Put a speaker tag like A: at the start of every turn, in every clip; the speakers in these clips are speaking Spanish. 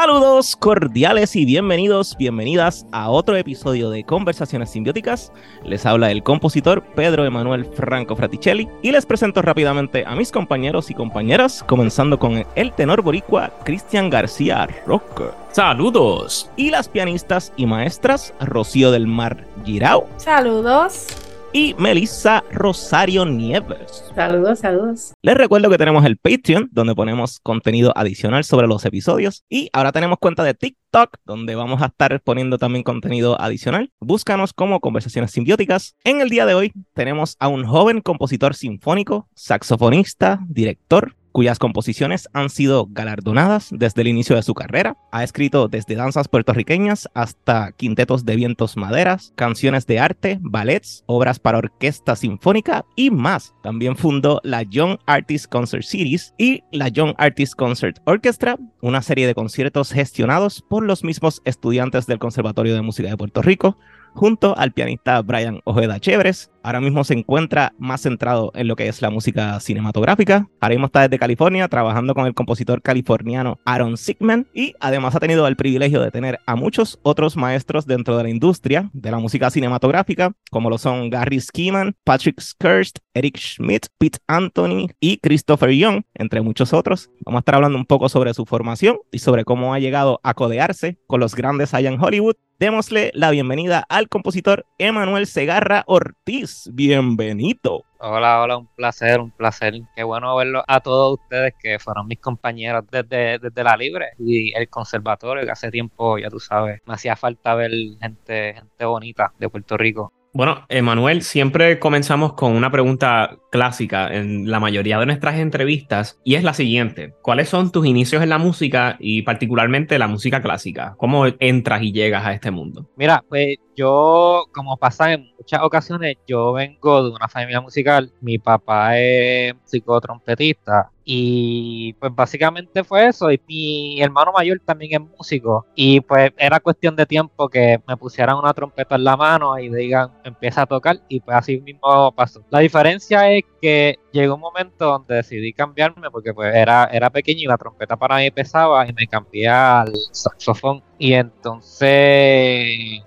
A: Saludos cordiales y bienvenidos, bienvenidas a otro episodio de Conversaciones Simbióticas. Les habla el compositor Pedro Emanuel Franco Fraticelli y les presento rápidamente a mis compañeros y compañeras, comenzando con el tenor boricua Cristian García Roca.
B: Saludos.
A: Y las pianistas y maestras Rocío del Mar Girao.
C: Saludos
A: y Melissa Rosario Nieves.
C: Saludos, saludos.
A: Les recuerdo que tenemos el Patreon, donde ponemos contenido adicional sobre los episodios. Y ahora tenemos cuenta de TikTok, donde vamos a estar poniendo también contenido adicional. Búscanos como Conversaciones Simbióticas. En el día de hoy tenemos a un joven compositor sinfónico, saxofonista, director, cuyas composiciones han sido galardonadas desde el inicio de su carrera. Ha escrito desde danzas puertorriqueñas hasta quintetos de vientos maderas, canciones de arte, ballets, obras para orquesta sinfónica y más. También fundó la Young Artist Concert Series y la Young Artist Concert Orchestra, una serie de conciertos gestionados por los mismos estudiantes del Conservatorio de Música de Puerto Rico, junto al pianista Brian Ojeda Chéveres. Ahora mismo se encuentra más centrado en lo que es la música cinematográfica. Ahora mismo está desde California trabajando con el compositor californiano Aaron Sigman y además ha tenido el privilegio de tener a muchos otros maestros dentro de la industria de la música cinematográfica, como lo son Gary Skiman, Patrick Skirst, Eric Schmidt, Pete Anthony y Christopher Young, entre muchos otros. Vamos a estar hablando un poco sobre su formación y sobre cómo ha llegado a codearse con los grandes allá en Hollywood démosle la bienvenida al compositor Emanuel Segarra Ortiz. Bienvenido.
D: Hola, hola, un placer, un placer. Qué bueno verlo a todos ustedes que fueron mis compañeros desde, desde la Libre y el conservatorio, que hace tiempo, ya tú sabes, me hacía falta ver gente, gente bonita de Puerto Rico.
B: Bueno, Emanuel, siempre comenzamos con una pregunta clásica en la mayoría de nuestras entrevistas y es la siguiente. ¿Cuáles son tus inicios en la música y particularmente la música clásica? ¿Cómo entras y llegas a este mundo?
D: Mira, pues yo, como pasa en muchas ocasiones, yo vengo de una familia musical. Mi papá es psicotrompetista y pues básicamente fue eso. Y mi hermano mayor también es músico. Y pues era cuestión de tiempo que me pusieran una trompeta en la mano y digan, empieza a tocar. Y pues así mismo pasó. La diferencia es que llegó un momento donde decidí cambiarme porque pues era, era pequeño y la trompeta para mí pesaba y me cambié al saxofón. Y entonces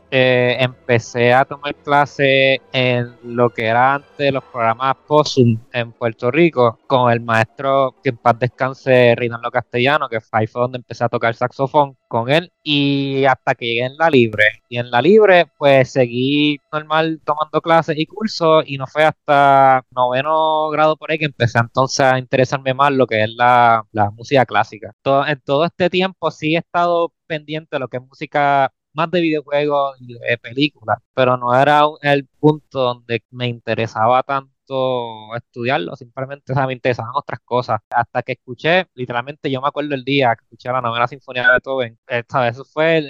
D: eh, empecé a tomar clases en lo que era antes los programas POSUM en Puerto Rico con el maestro que en paz descanse Rinaldo Castellano, que ahí fue donde empecé a tocar saxofón con él y hasta que llegué en la libre. Y en la libre pues seguí normal tomando clases y cursos y no fue hasta noveno grado por ahí que empecé entonces a interesarme más lo que es la, la música clásica. Todo, en todo este tiempo sí he estado pendiente de lo que es música más de videojuegos y de películas, pero no era el punto donde me interesaba tanto estudiarlo, simplemente me interesaban otras cosas. Hasta que escuché, literalmente yo me acuerdo el día que escuché la novena sinfonía de Beethoven, esta, eso fue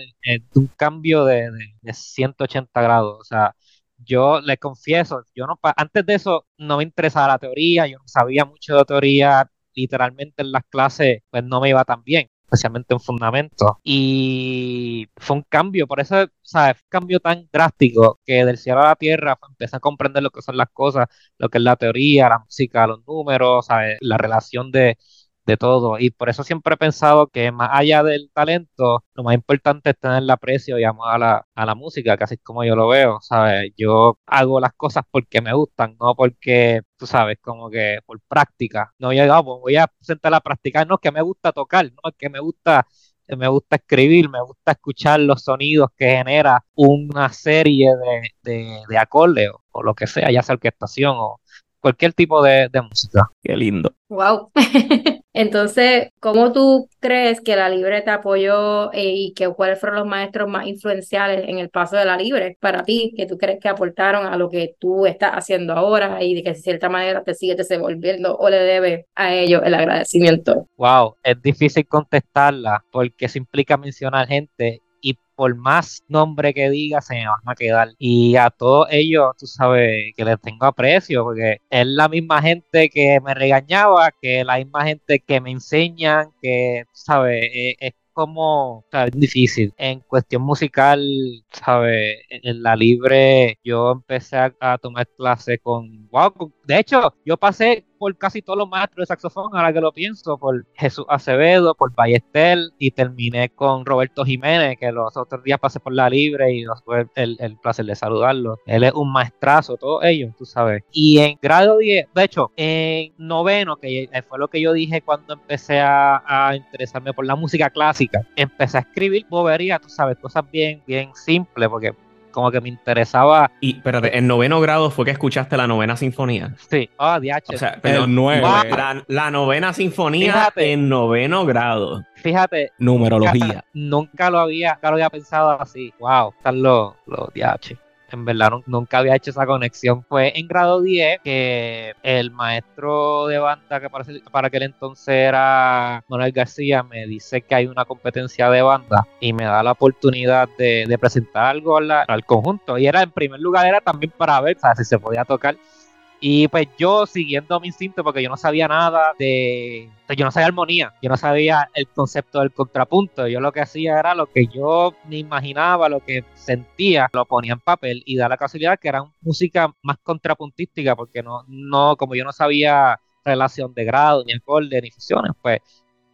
D: un cambio de, de, 180 grados, o sea, yo le confieso, yo no antes de eso no me interesaba la teoría, yo no sabía mucho de teoría, literalmente en las clases pues no me iba tan bien especialmente en fundamentos. Y fue un cambio, por eso, ¿sabes? Fue un cambio tan drástico que del cielo a la tierra empecé a comprender lo que son las cosas, lo que es la teoría, la música, los números, ¿sabes? La relación de de todo. Y por eso siempre he pensado que más allá del talento, lo más importante es tener el aprecio y amor a la, a la música, casi como yo lo veo, ¿sabes? Yo hago las cosas porque me gustan, no porque, tú sabes, como que por práctica. No he llegado, ah, pues voy a sentar a practicar, no, es que me gusta tocar, no, es que me gusta me gusta escribir, me gusta escuchar los sonidos que genera una serie de, de, de acordes o, o, lo que sea, ya sea orquestación o, cualquier tipo de, música.
A: Qué lindo.
C: Wow. Entonces, ¿cómo tú crees que la Libre te apoyó eh, y que cuáles fueron los maestros más influenciales en el paso de la Libre para ti, que tú crees que aportaron a lo que tú estás haciendo ahora y de que de cierta manera te sigues desenvolviendo o le debes a ellos el agradecimiento?
D: Wow, es difícil contestarla porque eso implica mencionar gente por más nombre que diga, se me van a quedar. Y a todos ellos, tú sabes, que les tengo aprecio, porque es la misma gente que me regañaba, que la misma gente que me enseñan, que, ¿sabes? Es, es como es difícil. En cuestión musical, ¿sabes? En la libre yo empecé a, tomar clases con, wow, de hecho, yo pasé por casi todos los maestros de saxofón, ahora que lo pienso, por Jesús Acevedo, por Ballestel, y terminé con Roberto Jiménez, que los otros días pasé por la libre y nos fue el, el placer de saludarlo. Él es un maestrazo, todos ellos, tú sabes. Y en grado 10, de hecho, en noveno, que fue lo que yo dije cuando empecé a, a interesarme por la música clásica, empecé a escribir bobería, tú sabes, cosas bien, bien simples, porque como que me interesaba.
B: Y, espérate, en noveno grado fue que escuchaste la novena sinfonía.
D: Sí, oh, DH.
B: O sea, pero
A: El nueve.
B: la, la novena sinfonía
D: Fíjate.
B: en noveno grado.
D: Fíjate,
A: Numerología.
D: nunca lo había, nunca lo había pensado así. Wow, están los, los DH. En verdad, nun- nunca había hecho esa conexión. Fue en grado 10 que el maestro de banda, que para, para aquel entonces era Manuel García, me dice que hay una competencia de banda y me da la oportunidad de, de presentar algo al, conjunto. Y era, en primer lugar, era también para ver si se podía tocar. Y pues yo siguiendo mi instinto, porque yo no sabía nada de. sea, yo no sabía armonía, yo no sabía el concepto del contrapunto. Yo lo que hacía era lo que yo me imaginaba, lo que sentía, lo ponía en papel y da la casualidad que era música más contrapuntística, porque no, no, como yo no sabía relación de grado, ni acorde, ni fusiones, pues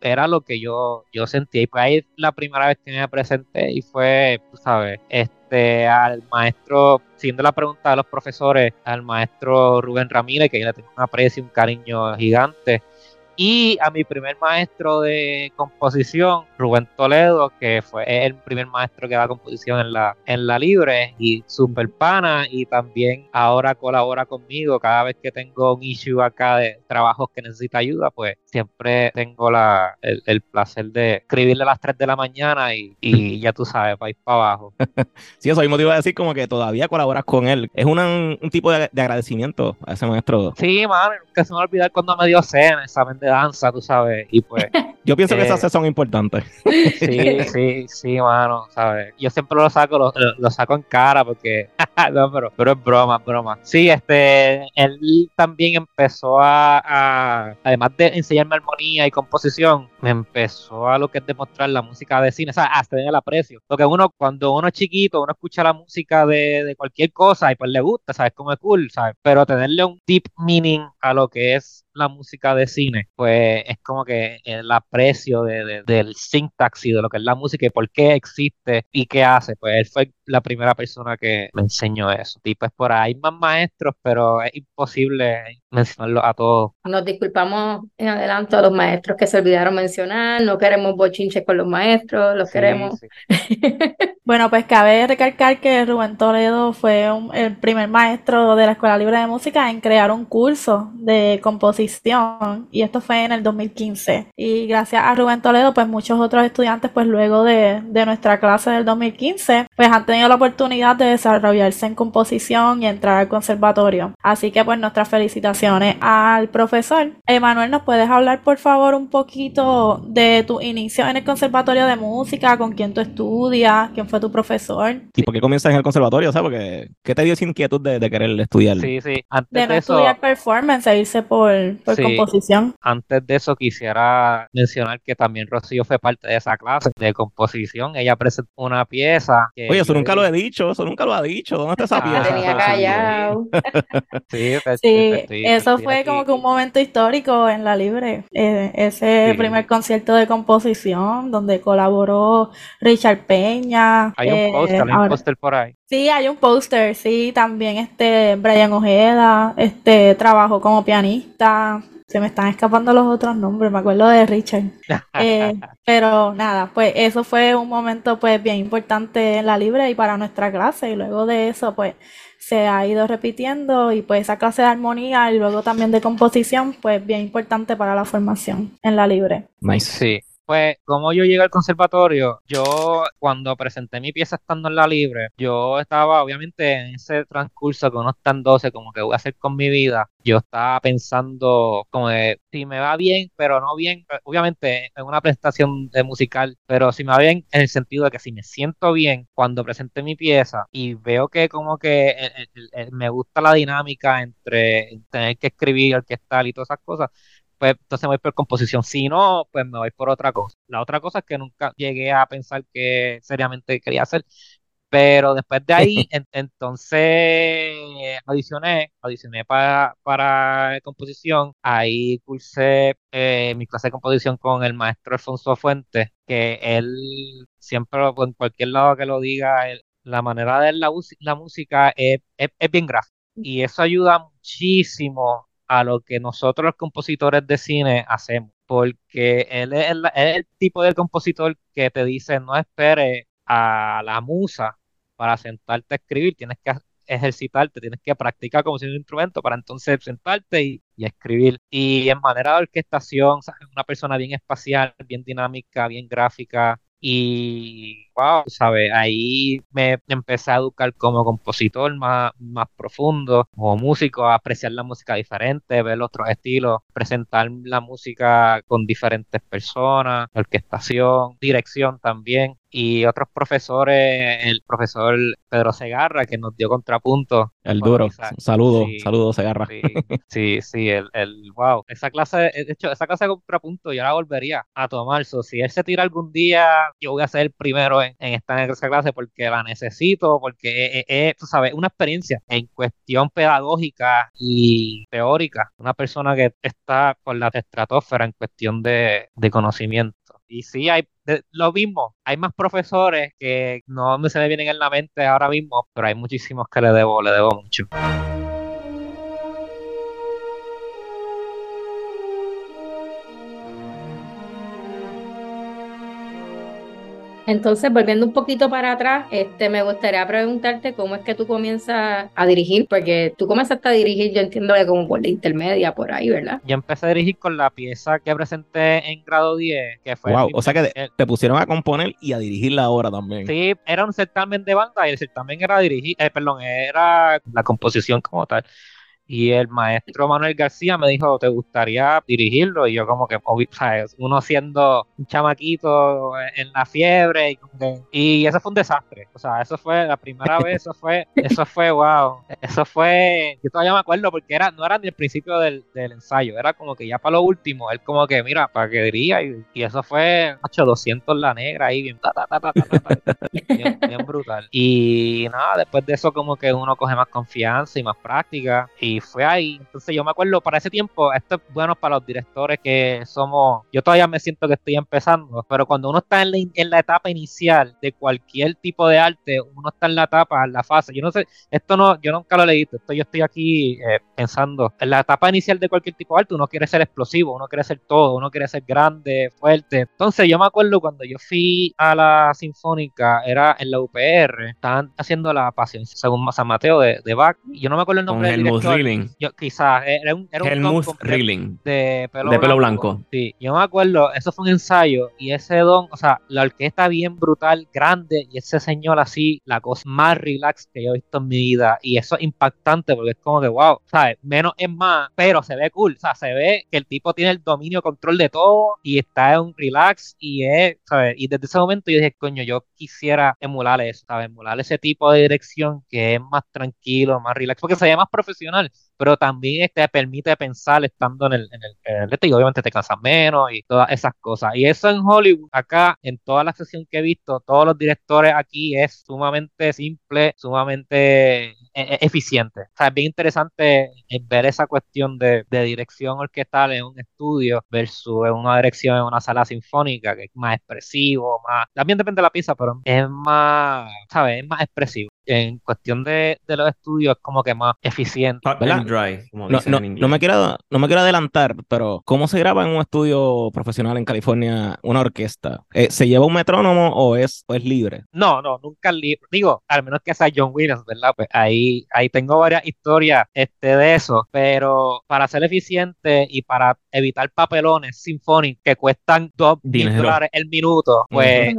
D: era lo que yo, yo sentía. Y pues ahí la primera vez que me presenté y fue, tú sabes, este, al maestro, siguiendo la pregunta de los profesores, al maestro Rubén Ramírez, que yo le tengo un aprecio y un cariño gigante. Y a mi primer maestro de composición, Rubén Toledo, que fue el primer maestro que da composición en la, en la libre y super pana. Y también ahora colabora conmigo cada vez que tengo un issue acá de trabajos que necesita ayuda, pues siempre tengo la, el, el placer de escribirle a las 3 de la mañana y, y ya tú sabes, para ir para abajo.
A: Sí, eso mismo te iba a decir como que todavía colaboras con él. Es una- un tipo de, de agradecimiento a ese maestro.
D: Sí, mano, nunca se me va a olvidar cuando me dio cena, examen de danza, tú sabes. Y pues,
A: Yo pienso que
D: Eh,
A: esas son importantes.
D: sí, sí, sí, mano, ¿sabes? Yo siempre lo saco, lo, lo- lo saco en cara porque, no, pero, pero es broma, es broma. Sí, este, él también empezó a, a- además de enseñarme armonía y composición, me empezó a lo que es demostrar la música de cine, o sea, hasta tener el aprecio. Porque uno, cuando uno es chiquito, uno escucha la música de, de cualquier cosa y pues le gusta, ¿sabes? Como es cool, ¿sabes? Pero tenerle un deep meaning a lo que es la música de cine, pues es como que el aprecio de, de- del syntax y de lo que es la música y por qué existe y qué hace, pues él fue la primera persona que me enseñó eso. Y pues por ahí hay más maestros, pero es imposible mencionarlos a todos.
C: Nos disculpamos en adelanto a los maestros que se olvidaron mencionar, no queremos bochinches con los maestros, los
D: Sí,
C: queremos.
D: sí.
E: Bueno, pues cabe recalcar que Rubén Toledo fue un- el primer maestro de la Escuela Libre de Música en crear un curso de composición y esto fue en el 2015. Y gracias a Rubén Toledo, pues muchos otros estudiantes, pues luego de, de nuestra clase del 2015, pues han tenido la oportunidad de desarrollarse en composición y entrar al conservatorio. Así que pues nuestras felicitaciones al profesor. Emanuel, ¿nos puedes hablar por favor un poquito de tu inicio en el conservatorio de música, con quién tú estudias, quién fue tu profesor?
A: ¿Y por qué comienzas en el conservatorio? ¿Sabes? Porque, ¿qué te dio esa inquietud de, de querer estudiar?
D: Sí, sí. Antes
E: De no
D: de eso,
E: estudiar performance e irse por, por
D: Sí.
E: composición.
D: antes de eso quisiera mencionar que también Rocío fue parte de esa clase de composición. Ella presentó una pieza. que
A: Oye, eso nunca lo he dicho, eso nunca lo ha dicho. ¿Dónde está esa
D: Ah,
A: pieza?
C: tenía callado.
D: Sí,
E: Sí, eso fue
D: aquí.
E: como que un momento histórico en la Libre. Eh, ese
D: Sí.
E: primer concierto de composición donde colaboró Richard Peña.
D: Hay un
E: eh,
D: póster, hay un póster por ahí.
E: Sí, hay un póster, sí, también este Brian Ojeda, este trabajó como pianista. Se me están escapando los otros nombres, me acuerdo de Richard. Eh, pero nada, pues eso fue un momento pues bien importante en la libre y para nuestra clase y luego de eso pues se ha ido repitiendo y pues esa clase de armonía y luego también de composición pues bien importante para la formación en la libre.
A: Nice.
D: Sí. Pues, como yo llegué al conservatorio, yo cuando presenté mi pieza estando en la libre, yo estaba obviamente en ese transcurso que uno está en 12, como que voy a hacer con mi vida. Yo estaba pensando como de si me va bien, pero no bien, eh, obviamente en una presentación de musical, pero si me va bien en el sentido de que si me siento bien cuando presente mi pieza y veo que como que eh, eh, me gusta la dinámica entre tener que escribir, orquestar y todas esas cosas, pues entonces me voy por composición. Si no, pues me voy por otra cosa. La otra cosa es que nunca llegué a pensar que seriamente quería hacer, Pero después de ahí, entonces audicioné, audicioné para, para composición. Ahí cursé eh, mi clase de composición con el maestro Alfonso Fuentes, que él siempre, en cualquier lado que lo diga, la manera de la, la música es, es bien gráfica. Y eso ayuda muchísimo a lo que nosotros los compositores de cine hacemos, porque él es el, tipo de compositor que te dice no esperes a la musa para sentarte a escribir, tienes que ejercitarte, tienes que practicar como si un instrumento para entonces sentarte y, escribir. Y en manera de orquestación, una persona bien espacial, bien dinámica, bien gráfica, y wow, ¿sabes? Ahí me empecé a educar como compositor más, más profundo, como músico, a apreciar la música diferente, ver otros estilos, presentar la música con diferentes personas, orquestación, dirección también y otros profesores, el profesor Pedro Segarra, que nos dio contrapunto.
A: El duro, saludo, saludo Segarra.
D: Sí, sí, el, el, wow. Esa clase, de hecho, esa clase de contrapunto yo la volvería a tomar. So, si él se tira algún día, yo voy a ser el primero en, estar en esa clase porque la necesito, porque es, sabes, una experiencia en cuestión pedagógica y teórica. Una persona que está con la estratosfera en cuestión de, de conocimiento. Y sí, hay lo mismo, hay más profesores que no me se me vienen en la mente ahora mismo, pero hay muchísimos que le debo, le debo mucho.
C: Entonces, volviendo un poquito para atrás, este, me gustaría preguntarte cómo es que tú comienzas a dirigir, porque tú comenzaste a dirigir, yo entiendo que como por la intermedia, por ahí, ¿verdad?
D: Yo empecé a dirigir con la pieza que presenté en grado 10, que fue...
A: Wow, o sea que te pusieron a componer y a dirigir la obra también.
D: Sí, era un certamen de banda y el certamen era dirigir, eh, perdón, era la composición como tal. Y el maestro Manuel García me dijo, ¿te gustaría dirigirlo? Y yo como que, ¿sabes? uno siendo un chamaquito en la fiebre. Y, eso fue un desastre. O sea, eso fue la primera vez, eso fue, eso fue, wow. Eso fue, yo todavía me acuerdo porque era, no era ni el principio del, ensayo, era como que ya para lo último, él como que, mira, para que diría. Y, eso fue, 800 la negra ahí, bien, bien brutal. Y nada, después de eso como que uno coge más confianza y más práctica. Y fue ahí. Entonces yo me acuerdo para ese tiempo, esto es bueno para los directores que somos, yo todavía me siento que estoy empezando, pero cuando uno está en la, en la etapa inicial de cualquier tipo de arte, uno está en la etapa, en la fase, yo no sé, esto no, yo nunca lo leído, esto yo estoy aquí eh, pensando, en la etapa inicial de cualquier tipo de arte, uno quiere ser explosivo, uno quiere ser todo, uno quiere ser grande, fuerte. Entonces yo me acuerdo cuando yo fui a la Sinfónica, era en la UPR, estaban haciendo la pasión según San Mateo de, de Bach, yo no me acuerdo el nombre del director. Yo, quizás, eh, era un, era un
B: de pelo, blanco.
D: Sí, yo me acuerdo, eso fue un ensayo y ese don, o sea, la orquesta bien brutal, grande y ese señor así, la cosa más relax que yo he visto en mi vida y eso es impactante porque es como que, wow, ¿sabes? Menos es más, pero se ve cool, o sea, se ve que el tipo tiene el dominio, control de todo y está en un relax y es, ¿sabes? Y desde ese momento yo dije, coño, yo quisiera emular eso, ¿sabes? Emular ese tipo de dirección que es más tranquilo, más relax, porque se ve más profesional pero también te permite pensar estando en el, en el, y obviamente te cansas menos y todas esas cosas. Y eso en Hollywood, acá, en toda la sesión que he visto, todos los directores aquí es sumamente simple, sumamente e, e, eficiente. O sea, es bien interesante ver esa cuestión de, de dirección orquestal en un estudio versus en una dirección en una sala sinfónica, que es más expresivo, más... También depende de la pieza, pero es más, ¿sabes? Es más expresivo en cuestión de, de, los estudios es como que más eficiente.
B: Dry,
A: no, no, me quiero, no me quiero adelantar, pero ¿cómo se graba en un estudio profesional en California una orquesta? Eh, ¿Se lleva un metrónomo o es, es libre?
D: No, no, nunca libre. Digo, al menos que sea John Williams, ¿verdad? Pues ahí, ahí tengo varias historias este, de eso, pero para ser eficiente y para evitar papelones sinfónicos que cuestan dos dólares el minuto, pues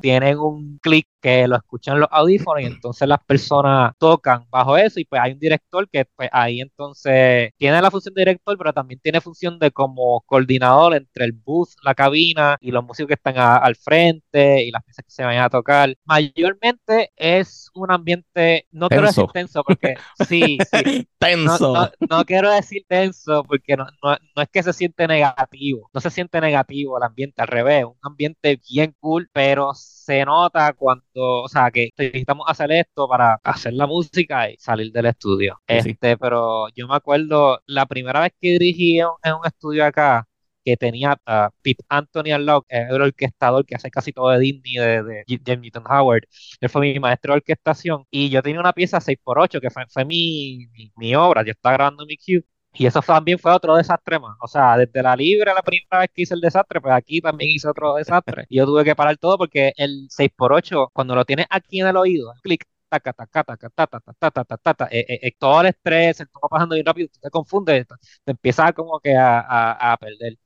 D: tienen un clic que lo escuchan los audífonos y entonces las personas tocan bajo eso y pues hay un director que pues ahí entonces tiene la función de director pero también tiene función de como coordinador entre el bus, la cabina y los músicos que están al frente y las piezas que se vayan a tocar. Mayormente es un ambiente, no quiero decir tenso porque sí, sí.
A: Tenso.
D: No, no, no quiero decir tenso porque no, no, no es que se siente negativo, no se siente negativo el ambiente, al revés, un ambiente bien cool, pero se nota cuando, o sea, que necesitamos hacer esto para hacer la música y salir del estudio.
A: Sí, sí.
D: Este, pero yo me acuerdo la primera vez que dirigí en, en un estudio acá, que tenía a Pete Anthony al lado, el orquestador que hace casi todo de Disney, de, de James Newton Howard. Él fue mi maestro de orquestación y yo tenía una pieza 6x8 que fue, fue mi, mi, mi obra. Yo estaba grabando mi cue y eso también fue otro desastre más. O sea, desde la libre la primera vez que hice el desastre, pues aquí también hice otro desastre. Y yo tuve que parar todo porque el 6x8, cuando lo tienes aquí en el oído, clic, taca, taca, taca, taca, taca, taca, taca, eh, eh, eh, todo el estrés, todo pasando bien rápido, tú te confundes, te empiezas como que a, a, a perder.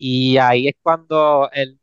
D: Y ahí es cuando el,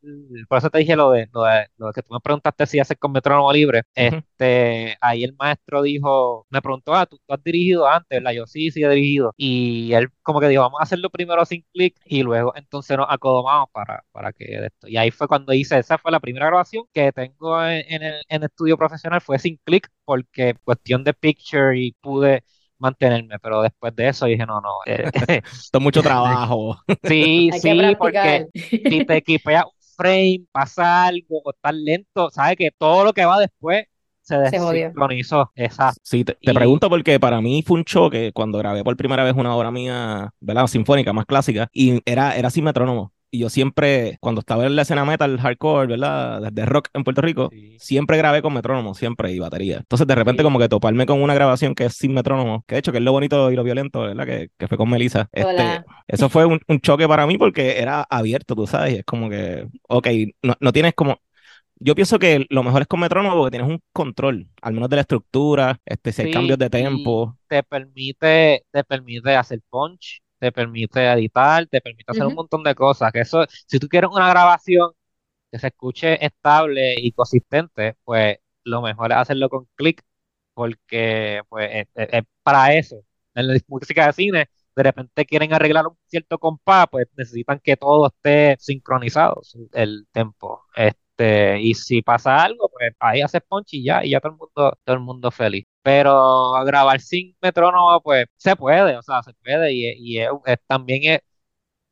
D: por eso te dije lo de, lo de, lo de que tú me preguntaste si haces con metrónomo libre. Este, ahí el maestro dijo, me preguntó, ah, ¿tú, tú has dirigido antes, ¿verdad? Yo sí, sí he dirigido. Y él como que dijo, vamos a hacerlo primero sin clic y luego entonces nos acomodamos para, para que esto. Y ahí fue cuando hice, esa fue la primera grabación que tengo en, en el, en estudio profesional, fue sin clic porque cuestión de picture y pude mantenerme, pero después de eso dije, no, no, eh,
A: Esto es mucho trabajo.
D: sí,
C: Hay
D: sí, porque si te equipeas un frame, pasa algo o estás lento, sabes que todo lo que va después se desincronizó. Exacto.
A: Sí, te, te
D: Y-
A: pregunto porque para mí fue un choque cuando grabé por primera vez una obra mía, ¿verdad? Sinfónica, más clásica, y era, era sin metrónomo. Y yo siempre, cuando estaba en la escena metal, hardcore, ¿verdad? Desde rock en Puerto Rico,
D: Sí.
A: siempre grabé con metrónomo, siempre, y batería. Entonces, de repente,
D: Sí.
A: como que toparme con una grabación que es sin metrónomo, que de hecho, que es lo bonito y lo violento, ¿verdad? Que, que fue con Melissa. Este, eso fue un, un choque para mí porque era abierto, tú sabes, y es como que, ok, no, no tienes como... Yo pienso que lo mejor es con metrónomo porque tienes un control, al menos de la estructura, este, si hay
D: Sí,
A: cambios de tempo.
D: te permite, te permite hacer punch, te permite editar, te permite hacer un montón de cosas. Que eso, si tú quieres una grabación que se escuche estable y consistente, pues lo mejor es hacerlo con clic, porque pues es, es- es para eso. En la música de cine, de repente quieren arreglar un cierto compás, pues necesitan que todo esté sincronizado, el tempo. Este, y si pasa algo, pues ahí haces punch y ya, y ya todo el mundo, todo el mundo feliz. Pero grabar sin metrónomo, pues se puede, o sea, se puede, y, y es, es- también es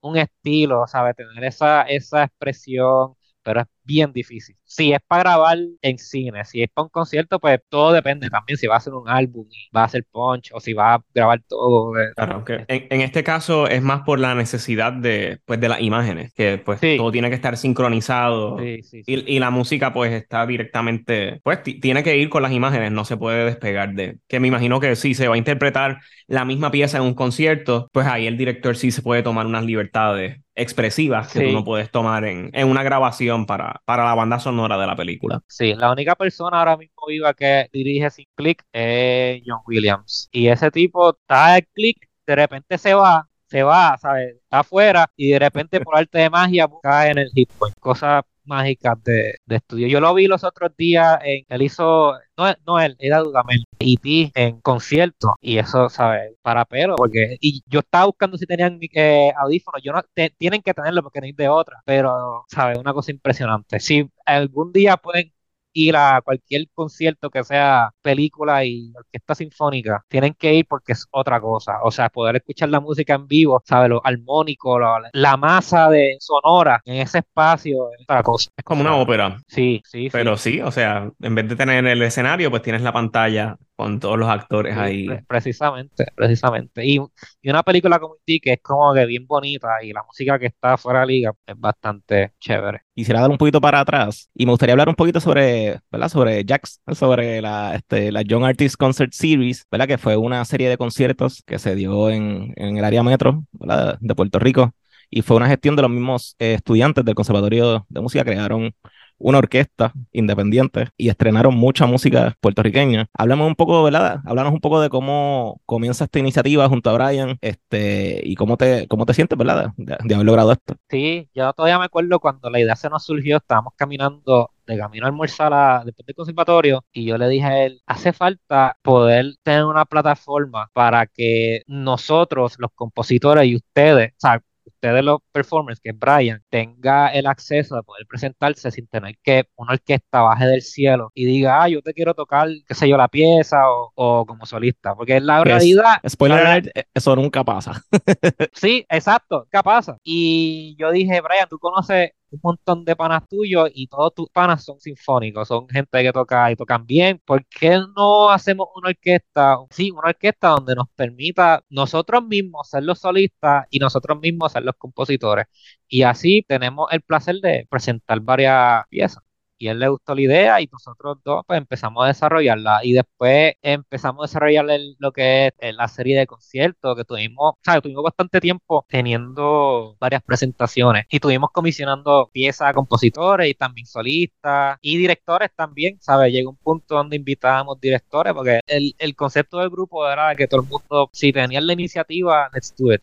D: un estilo, ¿sabes? Tener esa, esa expresión, pero es bien difícil. Si es para grabar en cine, si es para un concierto, pues todo depende también si va a hacer un álbum va a hacer punch o si va a grabar todo. eh,
B: Claro, que en, en este caso es más por la necesidad de, pues, de las imágenes, que pues
D: Sí.
B: todo tiene que estar sincronizado.
D: Sí, sí.
B: Y, y la música pues está directamente, pues ti- tiene que ir con las imágenes, no se puede despegar de, que me imagino que si se va a interpretar la misma pieza en un concierto, pues ahí el director sí se puede tomar unas libertades expresivas que tú no puedes tomar en, en una grabación para, para la banda sonora de la película.
D: Sí, la única persona ahora mismo viva que dirige sin click es John Williams. Y ese tipo está el click, de repente se va, se va, ¿sabes? Está afuera y de repente por arte de magia cae en el hit point. Cosas mágicas de, de estudio. Yo lo vi los otros días, en, él hizo, no, no él, era Dudamel, E.T. en concierto y eso, ¿sabes? Para pelo, porque, y yo estaba buscando si tenían eh, audífonos, yo no, te- tienen que tenerlo porque no hay de otra, pero, ¿sabes? Una cosa impresionante. Si algún día pueden ir a cualquier concierto que sea película y orquesta sinfónica, tienen que ir porque es otra cosa. O sea, poder escuchar la música en vivo, ¿sabes? Lo armónico, la, la masa de sonora en ese espacio es otra cosa.
B: Es como una ópera.
D: Sí, sí, sí.
B: Pero sí, o sea, en vez de tener el escenario, pues tienes la pantalla con todos los actores
D: Sí,
B: ahí.
D: pre- precisamente, precisamente. Y, y una película como E.T. que es como que bien bonita y la música que está fuera de liga es bastante chévere.
A: Quisiera dar un poquito para atrás y me gustaría hablar un poquito sobre, ¿verdad? Sobre Jax, sobre la, este, la Young Artist Concert Series, ¿verdad? Que fue una serie de conciertos que se dio en, en el área metro, ¿verdad? De Puerto Rico. Y fue una gestión de los mismos eh, estudiantes del Conservatorio de Música, crearon una orquesta independiente y estrenaron mucha música puertorriqueña. Hablamos un poco, ¿verdad? Háblanos un poco de cómo comienza esta iniciativa junto a Brian, este, y cómo te, cómo te sientes, ¿verdad? De, de haber logrado esto.
D: Sí, yo todavía me acuerdo cuando la idea se nos surgió, estábamos caminando de camino a almorzar a- después del conservatorio y yo le dije a él, hace falta poder tener una plataforma para que nosotros, los compositores y ustedes, o sea, ustedes los performers, que Brian, tenga el acceso de poder presentarse sin tener que una orquesta baje del cielo y diga, ah, yo te quiero tocar, qué sé yo, la pieza o, como solista, porque en la realidad...
A: Spoiler alert, eh, eso nunca pasa.
D: Sí, exacto, ¿qué pasa? Y yo dije, Brian, tú conoces un montón de panas tuyos y todos tus panas son sinfónicos, son gente que toca y tocan bien. ¿Por qué no hacemos una orquesta? Sí, una orquesta donde nos permita nosotros mismos ser los solistas y nosotros mismos ser los compositores. Y así tenemos el placer de presentar varias piezas. Y él le gustó la idea y nosotros dos pues empezamos a desarrollarla y después empezamos a desarrollar lo que es eh, la serie de conciertos que tuvimos, ¿sabes? Tuvimos bastante tiempo teniendo varias presentaciones y tuvimos comisionando piezas a compositores y también solistas y directores también, ¿sabes? Llegó un punto donde invitábamos directores porque el, el concepto del grupo era que todo el mundo, si tenían la iniciativa, let's do it.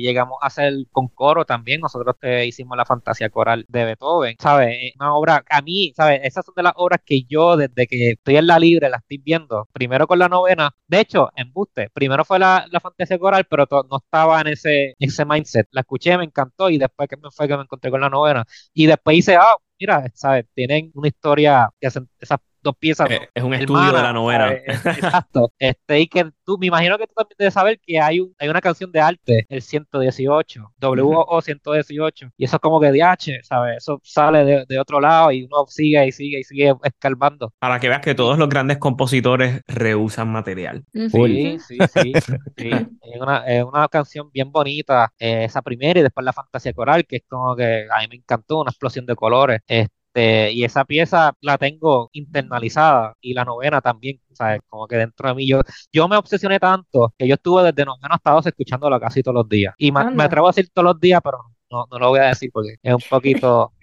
D: Llegamos a hacer con coro también, nosotros eh, hicimos la fantasía coral de Beethoven, ¿sabes? Eh, Una obra, a mí, ¿sabes? Esas son de las obras que yo desde que estoy en la libre la estoy viendo, primero con la novena, de hecho, en Buste, primero fue la, la fantasía coral, pero no estaba en ese, ese mindset, la escuché, me encantó y después que me fue que me encontré con la novena y después hice, ah, mira, ¿sabes? Tienen una historia que hacen esas dos piezas
B: Eh, es un
D: hermana,
B: estudio de la.
D: Eh, Exacto. Este, y que tú, me imagino que tú también debes saber que hay, un, hay una canción de arte, el 118, WO 118, y eso es como que DH, ¿sabes? Eso sale de, de otro lado y uno sigue y sigue y sigue escarbando.
B: Para que veas que todos los grandes compositores reusan material.
D: Sí, sí, sí. Es una, es una canción bien bonita, eh, esa primera y después la fantasía coral, que es como que a mí me encantó, una explosión de colores. Este, y esa pieza la tengo internalizada y la novena también, ¿sabes? Como que dentro de mí yo, yo me obsesioné tanto que yo estuve desde noveno hasta 12 escuchándola casi todos los días. Y me, atrevo a decir todos los días, pero no, no lo voy a decir porque es un poquito...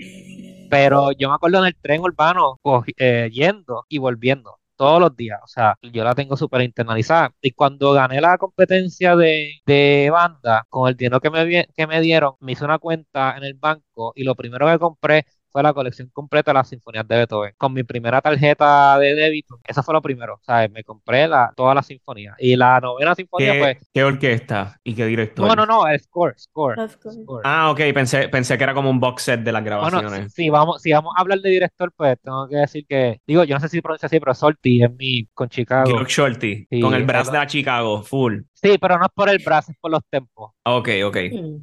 D: Pero yo me acuerdo en el tren urbano eh, yendo y volviendo todos los días. O sea, yo la tengo súper internalizada. Y cuando gané la competencia de, de banda, con el dinero que me, que me dieron, me hice una cuenta en el banco y lo primero que compré fue la colección completa de las sinfonías de Beethoven. Con mi primera tarjeta de débito, eso fue lo primero. O sea, me compré la, todas las sinfonías. Y la novena sinfonía,
B: ¿Qué,
D: pues,
B: qué orquesta y qué director?
D: no, no, no, el score, score. Score.
B: Ah, ok, pensé, pensé que era como un box set de las
D: Bueno,
B: grabaciones.
D: si, si vamos, si vamos a hablar de director, pues tengo que decir que, digo, yo no sé si pronuncia así, pero Solti es mi con Chicago.
B: Georg Shorty,
D: Sí,
B: con el brass de la Chicago, full.
D: Sí, pero no es por el brazo, es por los tempos.
B: Ok, ok.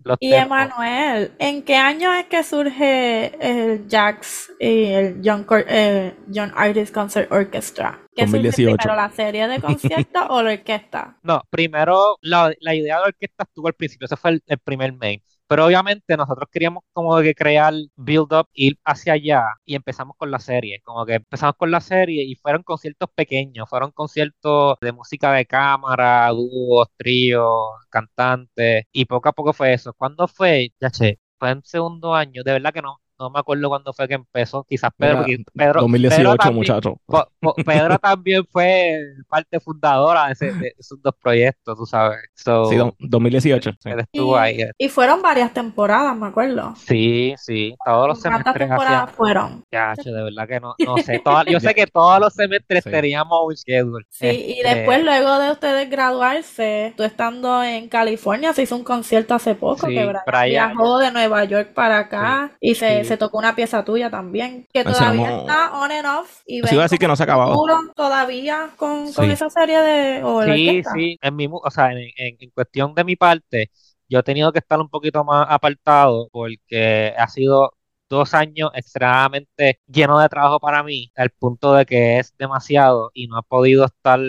D: Los
E: Y
D: tempos.
E: Emanuel, ¿en qué año es que surge el Jax y el John, Cor- eh, John Artist Concert Orchestra? ¿Qué surge
A: 2018.
E: primero, la serie de conciertos o la orquesta?
D: No, primero la, la idea de la orquesta estuvo al principio, ese fue el, el primer main. Pero obviamente nosotros queríamos como que crear build up, ir hacia allá y empezamos con la serie. Como que empezamos con la serie y fueron conciertos pequeños, fueron conciertos de música de cámara, dúos, tríos, cantantes y poco a poco fue eso. ¿Cuándo fue? Ya che, fue en segundo año, de verdad que no, no me acuerdo cuándo fue que empezó. Quizás Pedro, Pedro,
A: 2018,
D: Pedro también-
A: muchacho.
D: Po- po- Pedro también fue parte fundadora de, ese- de esos dos proyectos, tú sabes. So,
A: Sí, do- 2018. sí.
D: él estuvo
E: Y,
D: ahí. eh.
E: y fueron varias temporadas, me acuerdo.
D: Sí, sí, todos los
E: ¿Cuántas
D: semestres
E: temporadas
D: hacían.
E: fueron?
D: Chacho, de verdad que no, no sé. yo sé que todos los semestres
A: Sí.
D: teníamos un schedule.
E: Sí, y
D: Este,
E: después, luego de ustedes graduarse, tú estando en California, se hizo un concierto hace poco,
D: Sí,
E: que Brian
D: Brian-
E: viajó de Nueva York para acá y se,
D: sí.
E: Se tocó una pieza tuya también, que todavía está on and off y
A: Eso iba a decir que no se ha acabado.
E: todavía con, con
A: Sí.
E: esa serie de o
D: Sí, sí, en mi, mu- o sea, en, en- en cuestión de mi parte, yo he tenido que estar un poquito más apartado porque ha sido dos años extremadamente lleno de trabajo para mí, al punto de que es demasiado y no he podido estar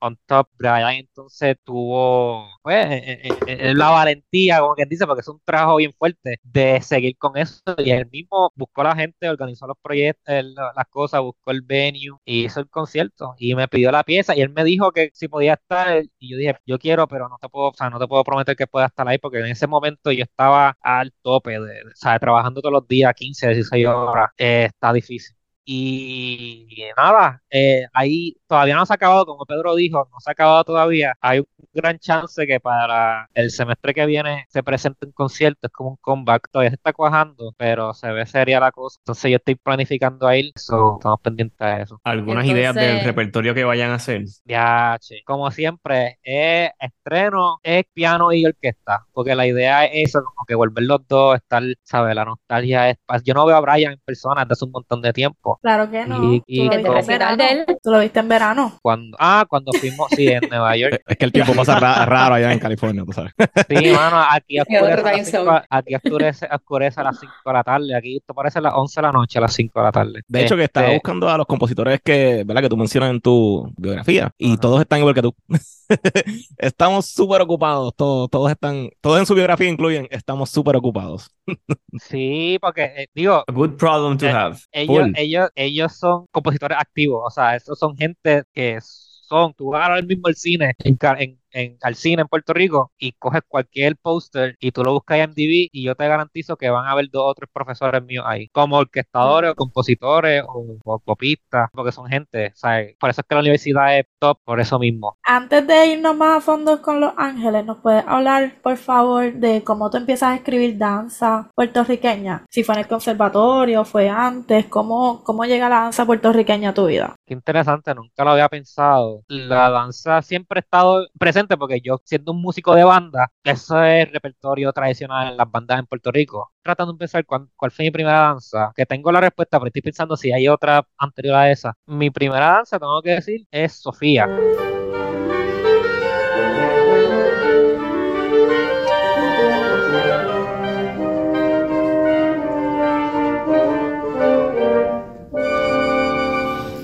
D: on top. Brian entonces tuvo pues, eh, eh, eh, la valentía, como quien dice, porque es un trabajo bien fuerte de seguir con eso y él mismo buscó a la gente, organizó los proyectos, las cosas, buscó el venue y hizo el concierto y me pidió la pieza y él me dijo que si podía estar y yo dije, yo quiero, pero no te puedo, o sea, no te puedo prometer que pueda estar ahí porque en ese momento yo estaba al tope, de, o sea, trabajando todos los días 15, 16 horas, Eh, está difícil. Y nada, eh, ahí todavía no se ha acabado, como Pedro dijo, no se ha acabado todavía. Hay un gran chance que para el semestre que viene se presente un concierto, es como un comeback. Todavía se está cuajando, pero se ve seria la cosa. Entonces yo estoy planificando a ir, so, estamos pendientes de eso.
B: ¿Algunas ideas del repertorio que vayan a hacer?
D: Ya, che. Como siempre, es estreno, es piano y orquesta, porque la idea es eso, como que volver los dos, estar, ¿sabes? La nostalgia es... Yo no veo a Brian en persona desde hace un montón de tiempo.
E: Claro que no.
D: Y- y-
E: Tú lo viste
C: te
E: en
C: recital de
E: verano.
C: él.
E: Tú lo viste en verano.
D: Cuando, ah, cuando fuimos, sí, en Nueva York.
A: Es que el tiempo pasa ra- raro allá en California, tú sabes.
D: Sí, mano, aquí oscurece, a aquí oscurece, oscurece a las 5 de la tarde. Aquí esto parece las 11 de la noche, a las 5 de la tarde.
A: De hecho, que estaba
D: Este,
A: buscando a los compositores que, ¿verdad? que tú mencionas en tu biografía y
D: Ajá.
A: todos están igual que tú. estamos súper ocupados, todos, todos están, todos en su biografía incluyen, estamos súper ocupados.
D: Sí, porque, eh, digo,
B: A good problem to
D: Eh,
B: have.
D: ellos, ellos, ellos son compositores activos, o sea, esos son gente que son, tú vas ahora mismo al cine, en, en, en- al cine en Puerto Rico y coges cualquier póster y tú lo buscas en MDB y yo te garantizo que van a haber dos o tres profesores míos ahí, como orquestadores o compositores o, o copistas, porque son gente, ¿sabes? Por eso es que la universidad es top, por eso mismo.
E: Antes de irnos más a fondo con Los Ángeles, ¿nos puedes hablar, por favor, de cómo tú empiezas a escribir danza puertorriqueña? Si fue en el conservatorio, fue antes, ¿cómo, cómo llega la danza puertorriqueña a tu vida?
D: Qué interesante, nunca lo había pensado. La danza siempre ha estado presente porque yo, siendo un músico de banda, eso es repertorio tradicional en las bandas en Puerto Rico. Tratando de pensar cuál, cuál fue mi primera danza, que tengo la respuesta, pero estoy pensando si hay otra anterior a esa. Mi primera danza, tengo que decir, es Sofía.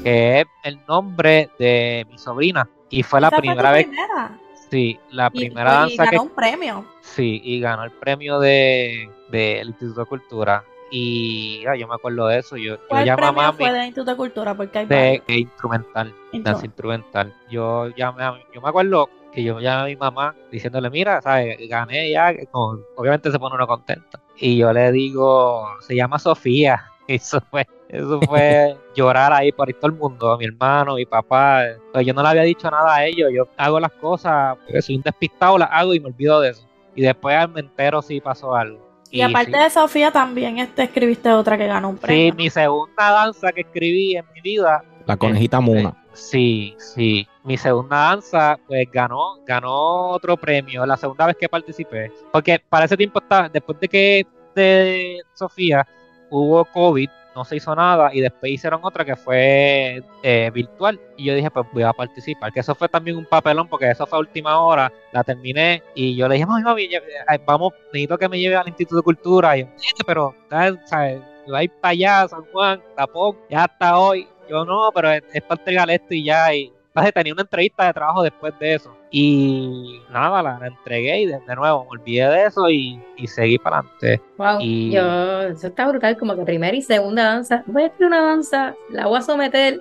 D: que es el nombre de mi sobrina. Y fue la
E: ¿Esa fue
D: primera vez,
E: primera?
D: Sí, la primera
E: y
D: danza que
E: ganó un premio.
D: Sí, y ganó el premio de del Instituto de Cultura. Y ah, yo me acuerdo de eso. Yo, yo
E: ¿Cuál
D: a
E: premio
D: mami
E: fue del Instituto de Cultura? Porque hay
D: de, de instrumental, danza instrumental. Yo llamé a, yo me acuerdo que yo llamé a mi mamá diciéndole, mira, ¿sabes? Gané ya, que como- obviamente se pone uno contento. Y yo le digo, se llama Sofía. Y Eso fue, eso fue llorar ahí por ahí todo el mundo, mi hermano, mi papá. Pues yo no le había dicho nada a ellos, yo hago las cosas, porque soy un despistado, las hago y me olvido de eso. Y después me entero si pasó algo.
E: Y aparte
D: sí.
E: de Sofía, también este, escribiste otra que ganó un
D: Sí,
E: premio.
D: mi segunda danza que escribí en mi vida.
A: La conejita Muna.
D: Sí, sí. Mi segunda danza, pues ganó, ganó otro premio, la segunda vez que participé. Porque para ese tiempo estaba, después de que de Sofía hubo COVID, no se hizo nada y después hicieron otra que fue eh, virtual. Y yo dije pues voy a participar. Que eso fue también un papelón porque eso fue a última hora la terminé y yo le dije mami mami ay, vamos necesito que me lleve al Instituto de Cultura y yo "Nene, pero ¿sabes? va a ir para allá San Juan tapón ya hasta hoy yo no pero es, es para entregar esto y ya y entonces tenía una entrevista de trabajo después de eso y nada la, la entregué y de, de nuevo me olvidé de eso y, y seguí para adelante
C: Wow,
D: Y-
C: yo, eso está brutal, como que primera y segunda danza. Voy a hacer una danza, la voy a someter.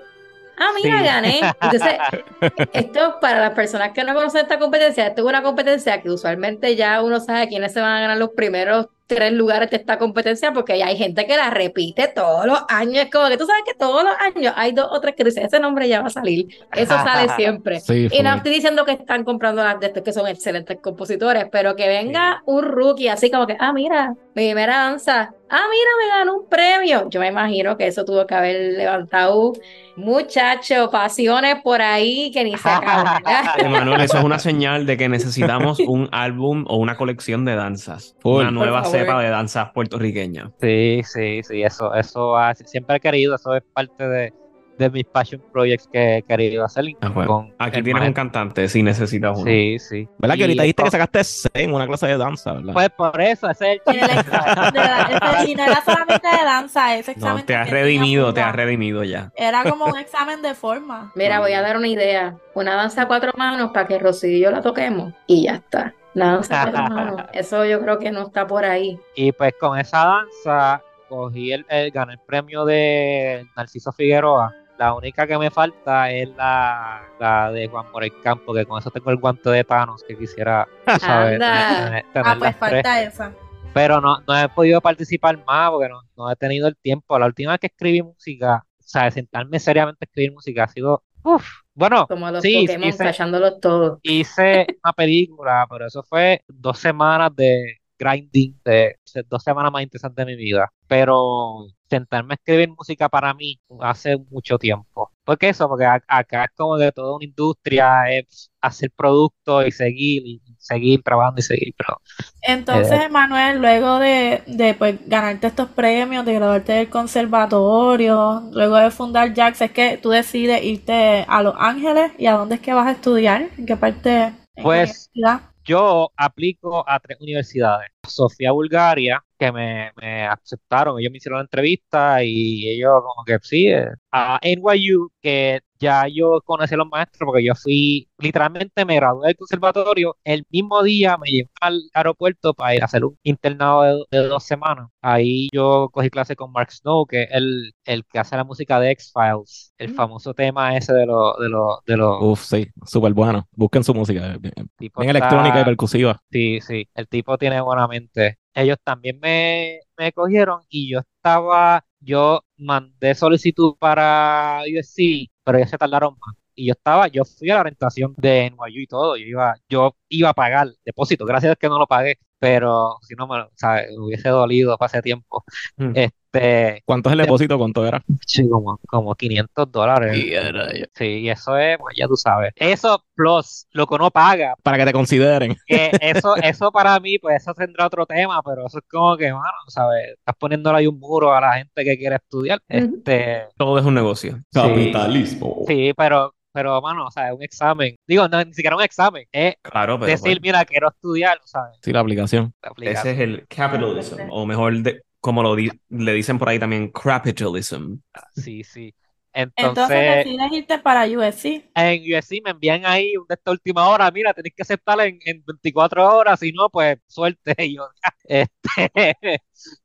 C: Ah, mira,
D: Sí.
C: gané. Entonces, esto para las personas que no conocen esta competencia, esto es una competencia que usualmente ya uno sabe quiénes se van a ganar los primeros tres lugares de esta competencia, porque ya hay gente que la repite todos los años. Es como que tú sabes que todos los años hay dos o tres que dicen, ese nombre ya va a salir. Eso sale siempre.
A: Sí,
C: Y no estoy diciendo que están comprando las de estos que son excelentes compositores, pero que venga un rookie así como que, ah, mira, mi primera danza, ah, mira, me ganó un premio. Yo me imagino que eso tuvo que haber levantado muchachos, pasiones por ahí que ni se acaban.
B: Emanuel, eso es una señal de que necesitamos un álbum o una colección de danzas. Una nueva de danzas puertorriqueñas.
D: Sí, sí, sí, eso, eso ha- siempre he querido, eso es parte de, de mis passion projects que he querido hacer.
B: Ah, bueno.
D: con
B: Aquí tienes un cantante si necesitas uno.
D: Sí, sí.
A: ¿Verdad que ahorita dijiste que
D: esto-
A: sacaste C en una clase de danza, ¿verdad?
D: Pues por eso, ese es el
E: de la- ese- y no era solamente de danza, ese examen
B: No, te has redimido, te has redimido ya.
E: Era como un examen de forma.
C: Mira, voy a dar una idea. Una danza a cuatro manos para que Rocío y yo la toquemos y ya está. La danza a cuatro manos. Eso yo creo que no está por ahí.
D: Y pues con esa danza cogí el, el- gané el premio de Narciso Figueroa. La única que me falta es la, la de Juan Morel Campo, que con eso tengo el guante de Thanos que quisiera saber
C: Anda.
D: tener, tener
E: Ah, pues
D: tres.
E: falta esa.
D: Pero no, no he podido participar más porque no, no he tenido el tiempo. La última vez que escribí música sea, sentarme seriamente a escribir música ha sido, uff, bueno,
C: Como los
D: sí,
C: Pokémon,
D: hice,
C: cachándolos todos.
D: hice una película, pero eso fue dos semanas de grinding, de de dos semanas más interesantes de mi vida. Pero sentarme a escribir música para mí hace mucho tiempo. ¿Por qué eso? Porque a- acá es como de toda una industria, es hacer productos y seguir, y seguir trabajando y seguir, pero
E: Entonces,
D: Eh.
E: Emanuel, luego de, de pues, ganarte estos premios, de graduarte del conservatorio, luego de fundar Jax, es que tú decides irte a Los Ángeles y a dónde es que vas a estudiar, en qué parte, en qué
D: Pues,
E: universidad.
D: Yo aplico a tres universidades. Sofía Bulgaria, que me, aceptaron, ellos me hicieron la entrevista y ellos como que sí. eh. A NYU, que ya yo conocí a los maestros porque yo fui, literalmente me gradué del conservatorio, el mismo día me llevé al aeropuerto para ir a hacer un internado de, de dos semanas. Ahí yo cogí clase con Mark Snow, que es el, el que hace la música de X-Files, el
E: Mm.
D: famoso tema ese de los de los de los
A: Uf, sí, súper bueno. Busquen su música. eh, Bien,
D: tipos
A: bien electrónica y percusiva.
D: Sí, sí, el tipo tiene buena mente. Ellos también me, me cogieron y yo estaba, yo mandé solicitud para USC, pero ellos se tardaron más. Y yo estaba, yo fui a la orientación de NYU y todo, yo iba, yo iba a pagar depósito, gracias a que no lo pagué, pero si no me, o sea, me hubiese dolido para ese tiempo.
B: Mm.
D: Este,
A: ¿Cuánto es el
D: de-
A: depósito? ¿Cuánto era?
D: sí, como, como 500 dólares. Sí, y eso es, pues ya tú sabes. Eso plus lo que uno paga
A: Para que te consideren.
D: que eso, eso para mí, pues eso tendrá otro tema, pero eso es como que, mano, ¿sabes? Estás poniéndole ahí un muro a la gente que quiere estudiar. Este,
B: Todo es un negocio.
A: Capitalismo.
D: sí, pero, pero, mano, o sea, un examen. Digo, no, ni siquiera un examen. Es
B: Claro, pero
D: decir,
B: pues,
D: mira, quiero estudiar, ¿sabes?
A: Sí, la aplicación.
B: Ese es el capitalism, o mejor, de- como lo di- le dicen por ahí también, capitalism.
D: Sí, sí.
E: Entonces
D: Entonces,
E: decides irte para USC.
D: en USC me envían ahí un de esta última hora, mira, tenés que aceptar en, en 24 horas, si no, pues suerte. Y yo, este,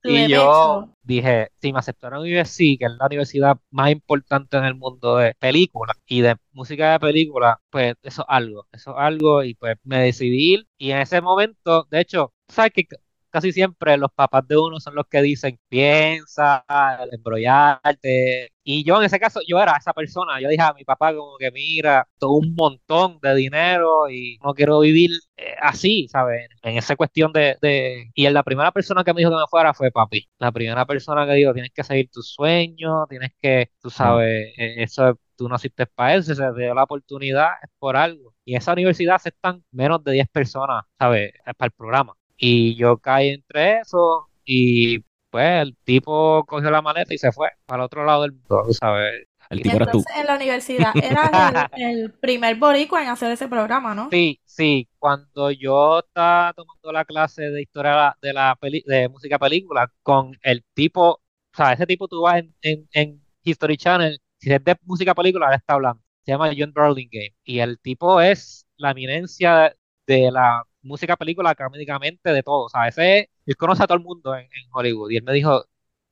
D: y yo
E: hecho.
D: dije, si me aceptaron en USC, que es la universidad más importante en el mundo de películas y de música de películas, pues eso es algo, eso es algo, y pues me decidí ir, y en ese momento, de hecho, ¿sabes que Casi siempre los papás de uno son los que dicen, piensa, embrollarte. Y yo en ese caso, yo era esa persona. Yo dije a mi papá como que mira, todo un montón de dinero y no quiero vivir eh, así, ¿sabes? En esa cuestión de, de... Y la primera persona que me dijo que me fuera fue papi. La primera persona que dijo, tienes que seguir tus sueños, tienes que, tú sabes, eh, eso tú no naciste para eso, se te dio la oportunidad, es por algo. Y en esa universidad aceptan menos de 10 personas, ¿sabes? Para el programa. Y yo caí entre eso y pues el tipo cogió la maleta y se fue para el otro lado del mundo, ¿sabes?
A: El tipo eras tú.
E: Entonces, en la universidad eras el, el primer boricua en hacer ese programa, ¿no?
D: Sí, sí, cuando yo estaba tomando la clase de historia de la peli- de música película con el tipo, o sea, ese tipo tú vas en, en, en History Channel, si es de música película, él está hablando. Se llama John Burlingame. Y el tipo es la eminencia de la música película académicamente de todo. O sea, ese es- él conoce a todo el mundo en, en Hollywood. Y él me dijo,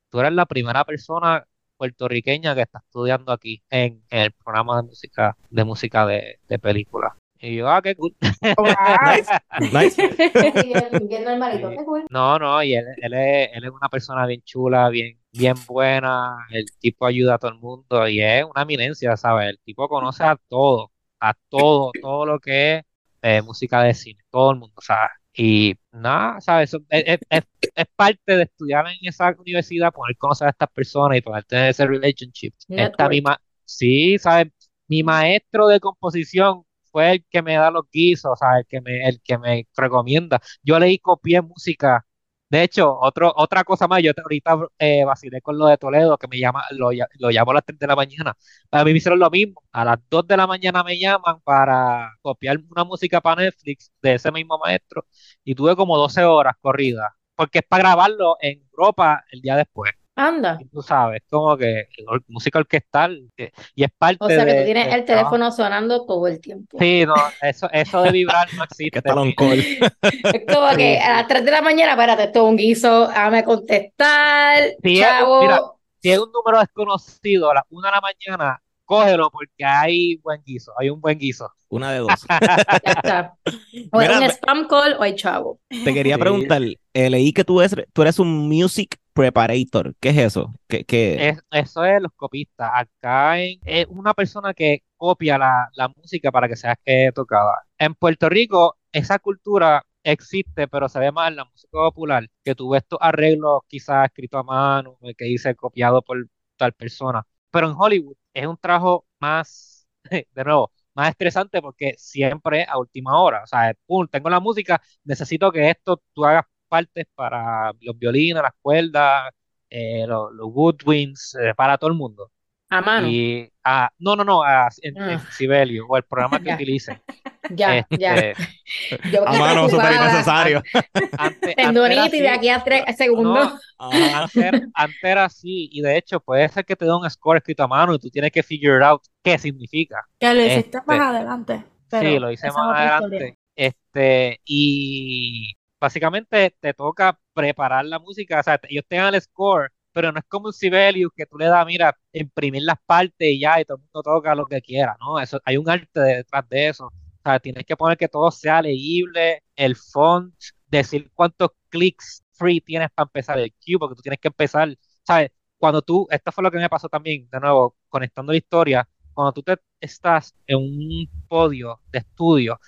D: tú eres la primera persona puertorriqueña que está estudiando aquí en, en el programa de música, de música de, de película. Y yo, ah, qué cool.
A: Nice.
C: Normalito, qué cool.
D: No, no, y él, él es, él es una persona bien chula, bien, bien buena, el tipo ayuda a todo el mundo y es una eminencia, ¿sabes? El tipo conoce a todo, a todo, todo lo que es eh, música de cine, todo el mundo, ¿sabes? Y nada, ¿sabes? Es, es- es- parte de estudiar en esa universidad, poder conocer a estas personas y poder tener ese relationship. Esta misma, sí, ¿sabes? Mi maestro de composición fue el que me da los guisos, ¿sabes? El que me, el que me recomienda. Yo leí, copié música. De hecho, otro, otra cosa más, yo ahorita eh, vacilé con lo de Toledo, que me llama, lo, lo llamo a las 3 de la mañana. A mí me hicieron lo mismo. A las 2 de la mañana me llaman para copiar una música para Netflix de ese mismo maestro y tuve como 12 horas corridas, porque es para grabarlo en Europa el día después.
C: Anda.
D: Tú sabes, como que or- música orquestal, que- y es parte
C: O sea que
D: de,
C: tú tienes
D: del
C: el
D: trabajo.
C: teléfono sonando todo el tiempo.
D: Sí, no, eso, eso de vibrar no
A: Que
D: existe.
A: está on call.
C: Es como que
D: Sí,
C: a las 3 de la mañana, espérate, esto es un guiso, déjame contestar,
D: Si es,
C: chavo.
D: mira, si es un número desconocido a las 1 de la mañana, cógelo porque hay buen guiso, hay un buen guiso.
A: Una de dos.
C: Ya está. O es un spam call o hay chavo.
A: te quería
D: Sí.
A: preguntar, eh, leí que tú eres, tú eres un music preparator. ¿Qué es eso? ¿Qué, qué...
D: Es, eso es los copistas. Acá en, es una persona que copia la, la música para que sea que tocada. En Puerto Rico, esa cultura existe, pero se ve más en la música popular, que tú estos arreglos quizás escritos a mano, que dice copiado por tal persona. Pero en Hollywood es un trabajo más, de nuevo, más estresante porque siempre a última hora. O sea, pum, tengo la música, necesito que esto tú hagas partes para los violines, las cuerdas, eh, los, los woodwinds, eh, para todo el mundo.
C: A mano.
D: Y, ah, no, no, no, ah, en, en
C: Ah.
D: Sibelius o el programa que utilicen.
C: Ya, ya.
D: Este,
C: Yo
A: A mano, súper innecesario.
D: antes, antes era
C: Tendonitis de aquí a tres segundos.
D: No, antes, era- antes era así, y de hecho puede ser que te dé un score escrito a mano y tú tienes que figure out qué significa.
E: Que lo hiciste
D: Este,
E: más adelante. pero
D: sí, lo hice más adelante.
E: historia.
D: Este, y básicamente te toca preparar la música, o sea, ellos te dan el score, pero no es como un Sibelius que tú le das, mira, imprimir las partes y ya, y todo el mundo toca lo que quiera, ¿no? Eso, hay un arte detrás de eso. O sea, tienes que poner que todo sea legible, el font, decir cuántos clics free tienes para empezar el cue, porque tú tienes que empezar, ¿sabes? Cuando tú, esto fue lo que me pasó también, de nuevo, conectando la historia, cuando tú te estás en un podio de estudio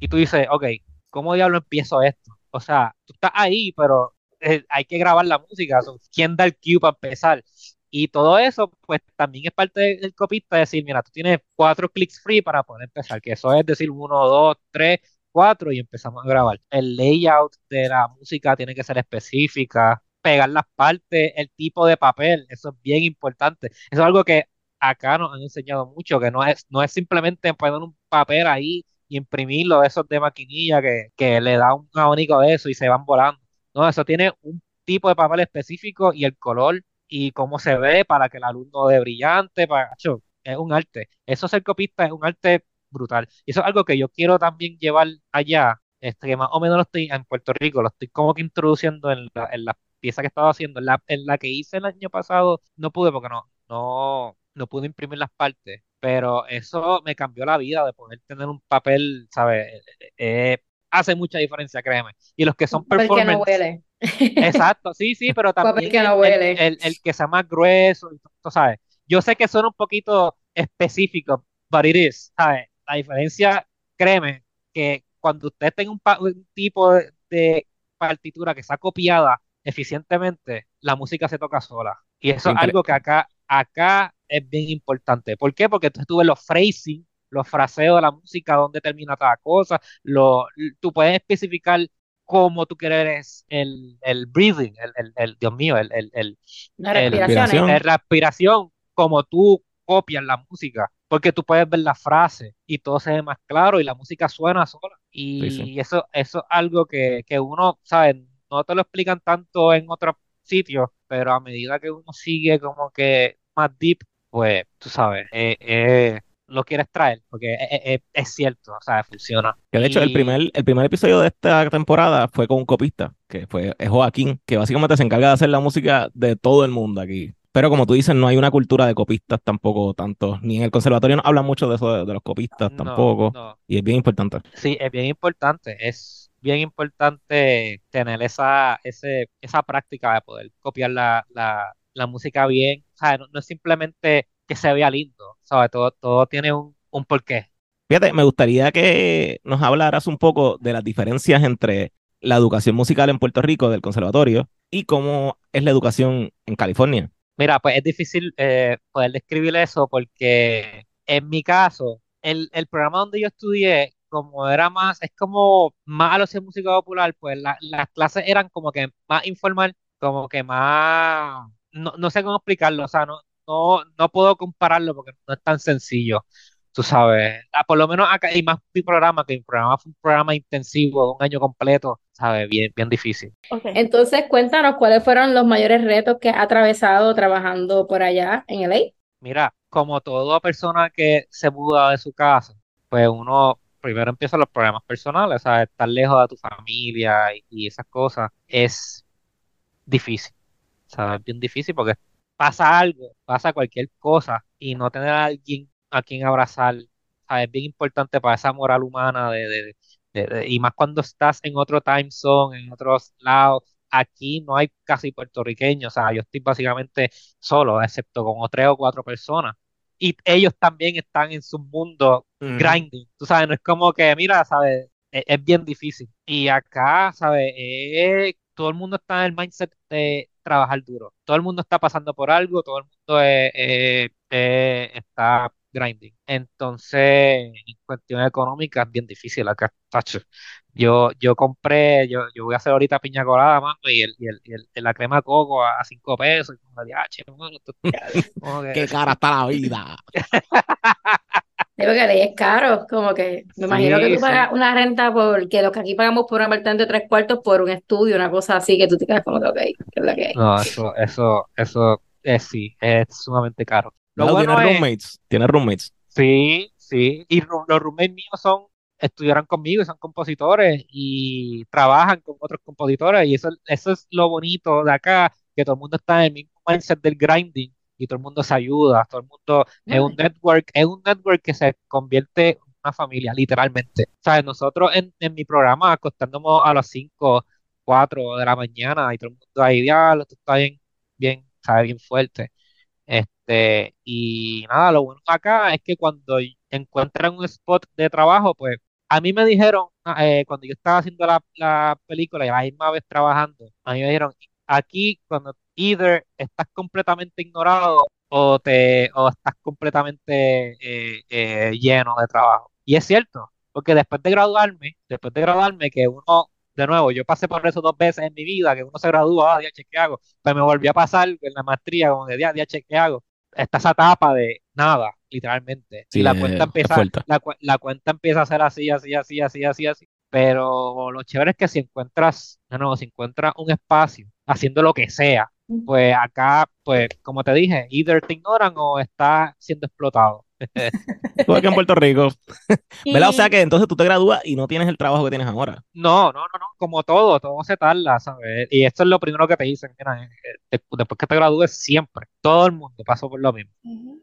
D: y tú dices, ok, ¿cómo diablo empiezo esto? O sea, tú estás ahí, pero eh, hay que grabar la música, ¿quién da el cue para empezar? Y todo eso, pues también es parte de- del copista decir, mira, tú tienes cuatro clics free para poder empezar, que eso es decir uno, dos, tres, cuatro y empezamos a grabar. El layout de la música tiene que ser específica, pegar las partes, el tipo de papel, eso es bien importante. Eso es algo que acá nos han enseñado mucho, que no es, no es simplemente poner un papel ahí y imprimirlo de esos de maquinilla que, que le da un abanico de eso y se van volando. No, eso tiene un tipo de papel específico y el color y cómo se ve para que la luz no dé brillante, para, Acho, es un arte. Eso ser copista es un arte brutal. Y eso es algo que yo quiero también llevar allá, este, que más o menos lo estoy en Puerto Rico, lo estoy como que introduciendo en la, en la pieza que estaba haciendo, en la, en la que hice el año pasado, no pude porque no, no, no pude imprimir las partes, pero eso me cambió la vida de poder tener un papel, ¿sabes? Eh, eh, hace mucha diferencia, créeme. Y los que son
C: Papel que no
D: performance,
C: huele.
D: Exacto, sí, sí, pero
C: Papel
D: también
C: que no
D: el, el-
C: huele.
D: el- el que sea más grueso, tú sabes. Yo sé que suena un poquito específico, but it is, ¿sabes? La diferencia, créeme, que cuando usted tenga un, pa- un tipo de, de partitura que sea copiada eficientemente, la música se toca sola. Y eso es algo que acá, acá es bien importante. ¿Por qué? Porque tú ves los phrasing, los fraseos de la música, dónde termina cada cosa, lo, tú puedes especificar cómo tú quieres el, el breathing, el, el, el- Dios mío, el, el, el,
C: Las
D: el-
C: respiraciones.
D: el respiración, como tú copias la música, porque tú puedes ver la frase y todo se ve más claro y la música suena sola. Y
A: Sí, sí.
D: eso, eso es algo que, que uno, ¿sabes? No te lo explican tanto en otros sitios, pero a medida que uno sigue como que más deep, pues tú sabes, eh, eh, lo quieres traer, porque es, es- es cierto, o sea, funciona.
A: Que de hecho, el primer, el primer episodio de esta temporada fue con un copista, que fue Joaquín, que básicamente se encarga de hacer la música de todo el mundo aquí. Pero como tú dices, no hay una cultura de copistas tampoco tanto, ni en el conservatorio no hablan mucho de eso de, de los copistas
D: No,
A: tampoco,
D: no.
A: y es bien importante.
D: Sí, es bien importante, es bien importante tener esa, ese, esa práctica de poder copiar la, la, la música bien. O sea, no, no es simplemente que se vea lindo, ¿sabes? Todo, todo tiene un, un porqué.
A: Fíjate, me gustaría que nos hablaras un poco de las diferencias entre la educación musical en Puerto Rico del conservatorio y cómo es la educación en California.
D: Mira, pues es difícil eh, poder describir eso porque en mi caso, el, el programa donde yo estudié, como era más, es como más a lo de música popular, pues la- las clases eran como que más informal, como que más, no, no sé cómo explicarlo, o sea, no, no, no puedo compararlo porque no es tan sencillo, tú sabes, Ah, por lo menos acá, y más mi programa, que mi programa fue un programa intensivo de un año completo, ¿sabes? Bien, bien difícil.
C: Entonces, cuéntanos cuáles fueron los mayores retos que ha atravesado trabajando por allá en LA.
D: Mira, como toda persona que se muda de su casa, pues uno primero empieza los problemas personales, o sea, estar lejos de tu familia y, y esas cosas es difícil, ¿sabes? Es bien difícil porque pasa algo, pasa cualquier cosa y no tener a alguien a quien abrazar, ¿sabes? Es bien importante para esa moral humana de, de- de- de- y más cuando estás en otro time zone, en otros lados, aquí no hay casi puertorriqueños, o sea, yo estoy básicamente solo, excepto con tres o cuatro personas. Y ellos también están en su mundo
B: Ujú.
D: grinding, tú sabes, no es como que, mira, sabes, es, es bien difícil. Y acá, sabes, Eh, todo el mundo está en el mindset de trabajar duro. Todo el mundo está pasando por algo, todo el mundo eh, eh, eh, está grinding. Entonces, en cuestión económica es bien difícil acá, tacho. Yo, yo compré, yo, yo voy a hacer ahorita piña colada, mano, y, el, y, el, y el- la crema de coco a, cinco pesos. Y como, "Diache, mano, esto- como que-
A: ¡Qué cara está la vida!
C: Digo que ley es caro, como que me imagino que
D: Sí,
C: tú pagas una renta porque lo que aquí pagamos por un apartamento de tres cuartos por un estudio, una cosa así, que tú te quedas como que, ok, ¿qué es lo que hay?
D: No, eso, eso, eso es sí, es sumamente caro. Lo
A: Melo,
D: bueno
A: ¿Tienes
D: es,
A: roommates? ¿Tienes roommates?
D: sí, sí, y los roommates míos son, estudiaron conmigo y son compositores y trabajan con otros compositores y eso, eso es lo bonito de acá, que todo el mundo está en el mismo mindset del grinding y todo el mundo se ayuda, todo el mundo es un network, es un network que se convierte en una familia, literalmente. ¿Sabes? Nosotros en, en mi programa acostándonos a las 5, 4 de la mañana y todo el mundo ahí, diablo, esto está bien, bien, ¿sabes? Bien fuerte. Este, y nada, lo bueno acá es que cuando encuentran un spot de trabajo, pues a mí me dijeron, ah, eh, cuando yo estaba haciendo la, la película y la misma vez trabajando, a mí me dijeron, aquí cuando either estás completamente ignorado o te o estás completamente eh, eh, lleno de trabajo. Y es cierto, porque después de graduarme, después de graduarme, que uno, de nuevo, yo pasé por eso dos veces en mi vida, que uno se gradúa, ah, ¿qué hago? Pues me volvió a pasar en la maestría, como de, "Dia- diache, ¿qué hago? Está esa etapa de nada, literalmente.
A: Sí,
D: y la cuenta empieza, la, cu- la cuenta empieza a ser así, así, así, así, así, así. Pero lo chévere es que si encuentras, de nuevo, si encuentras un espacio haciendo lo que sea, pues acá, pues, como te dije, either te ignoran o estás siendo explotado.
A: Tú aquí en Puerto Rico. ¿Verdad? O sea que entonces tú te gradúas y no tienes el trabajo que tienes ahora.
D: No, no, no, no, como todo, todo se tarda, ¿sabes? Y esto es lo primero que te dicen, mira, eh, eh, después que te gradúes siempre, todo el mundo pasó por lo mismo.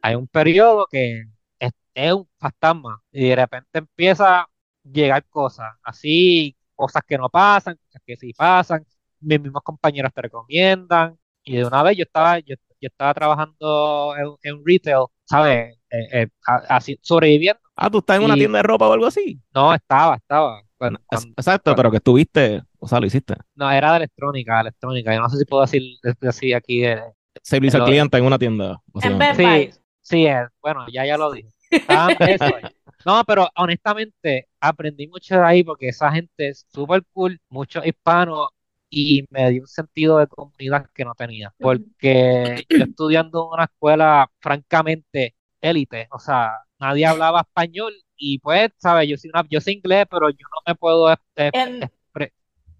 D: Hay un periodo que es, es un fantasma y de repente empieza a llegar cosas, así, cosas que no pasan, cosas que sí pasan, mis mismos compañeros te recomiendan y de una vez yo estaba, yo, yo estaba trabajando en, en retail, ¿sabes? Eh, eh, así, sobreviviendo.
A: Ah, tú estás en una
D: Y-
A: tienda de ropa o algo así.
D: No, estaba, estaba. Cuando-
A: Exacto,
D: cuando-
A: pero que estuviste, o sea, lo hiciste.
D: No, era de electrónica, electrónica. Yo no sé si puedo decir, decir aquí. eh,
A: Servicio al cliente en una tienda.
E: En
D: Sí, sí, eh, bueno, ya ya lo dije. Eso. No, pero honestamente aprendí mucho de ahí porque esa gente es súper cool, muchos hispanos, y me dio un sentido de comunidad que no tenía. Porque yo estudiando en una escuela francamente élite, o sea, nadie hablaba español y pues, ¿sabes? Yo soy, una, yo sé inglés, pero yo no me puedo,
E: En,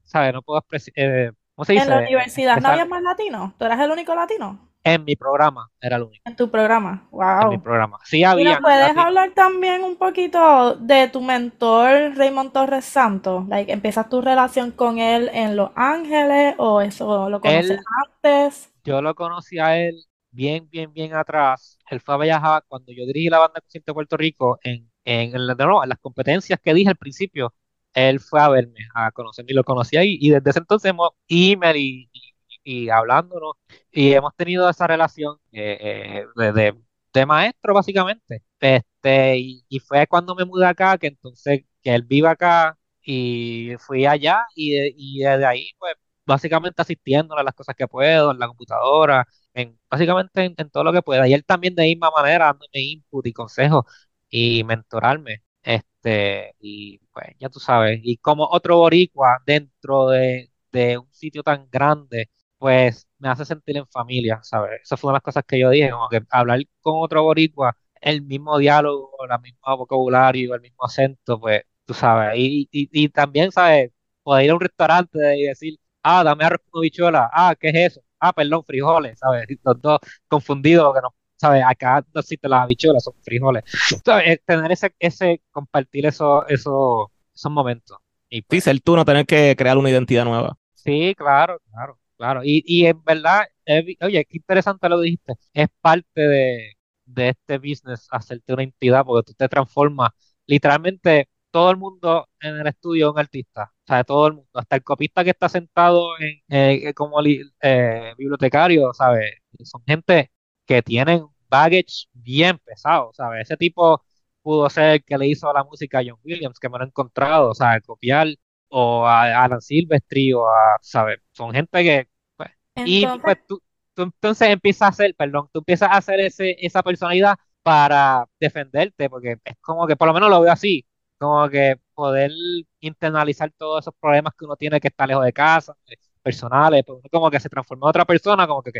D: ¿sabes? No puedo expresar, eh, ¿cómo se dice?
E: en la universidad no había más latinos. ¿Tú eras el único latino
D: En mi programa, era el único,
E: en tu programa?
D: en mi
E: Wow.
D: programa. Sí
E: ¿Y
D: había
E: puedes hablar también un poquito de tu mentor Raymond Torres Santos? Like, ¿empiezas tu relación con él en Los Ángeles o eso lo conoces
D: Él-
E: antes?
D: Yo lo conocí a él bien, bien, bien atrás. Él fue a Viajar cuando yo dirigí la banda de Puerto Rico en, en, en la- no, en las competencias que dije al principio. Él fue a verme, a conocerme y lo conocí ahí. Y desde ese entonces hemos email y, y, y hablándonos. Y hemos tenido esa relación eh, eh, de, maestro, básicamente. Este, y, fue cuando me mudé acá, que entonces, que él vive acá. Y fui allá y, y desde ahí, pues, básicamente asistiéndole a las cosas que puedo, en la computadora, en, básicamente en, todo lo que pueda. Y él también de misma manera dándome input y consejos y mentorarme. Este, y pues ya tú sabes, y como otro boricua dentro de, de un sitio tan grande, pues me hace sentir en familia, ¿sabes? Esa fue una de las cosas que yo dije, como que hablar con otro boricua, el mismo diálogo, la misma vocabulario, el mismo acento, pues tú sabes, y, y, y también, ¿sabes? Poder ir a un restaurante y decir, ah, dame arroz con habichuela, ah, ¿qué es eso? Ah, perdón, frijoles, ¿sabes? Los dos confundidos, porque no, ¿sabes? Acá no existen las habichuelas, son frijoles. ¿Sabes? Eh, Tener ese, ese, compartir eso, eso, esos momentos. Y
A: Sí,
D: pues,
A: ser tú, no tener que crear una identidad nueva.
D: Sí, claro, claro, claro. Y, y en verdad, oye, qué interesante lo dijiste. Es parte de, de este business hacerte una entidad porque tú te transformas. Literalmente, todo el mundo en el estudio es un artista, o sea, todo el mundo, hasta el copista que está sentado en, como eh, bibliotecario, ¿sabes? Son gente que tienen baggage bien pesado, ¿sabes? Ese tipo pudo ser el que le hizo la música a John Williams, que me lo he encontrado, o sea, copiar, o a Alan Silvestri, o a, ¿sabes? Son gente que, pues, y pues tú, tú, entonces empiezas a hacer, perdón, tú empiezas a hacer ese, esa personalidad para defenderte, porque es como que, por lo menos lo veo así, como que poder internalizar todos esos problemas que uno tiene que estar lejos de casa, personales, pues como que se transforma en otra persona, como que, ok,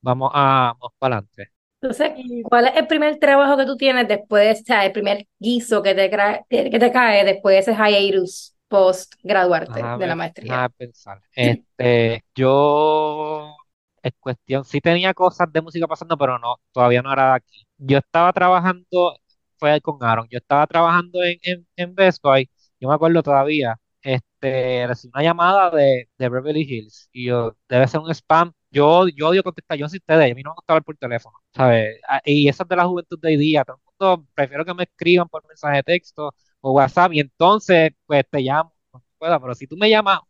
D: vamos, a, vamos para adelante.
C: Entonces, ¿cuál es el primer trabajo que tú tienes después, o sea, el primer guiso que te, que te cae después de ese hiatus post graduarte de la maestría?
D: A pensar. Este, yo, es cuestión, sí tenía cosas de música pasando, pero no, todavía no era de aquí. Yo estaba trabajando, fue con Aaron, yo estaba trabajando en, en, en Best Buy, yo me acuerdo todavía, este, recibí una llamada de, de Beverly Hills y yo, debe ser un spam yo, yo odio contestar, yo no soy ustedes, a mí no me gusta hablar por teléfono, ¿sabes? Ah, y eso es de la juventud de hoy día, todo el mundo prefiero que me escriban por mensaje de texto o WhatsApp y entonces, pues te llamo, pueda, pero si tú me llamas,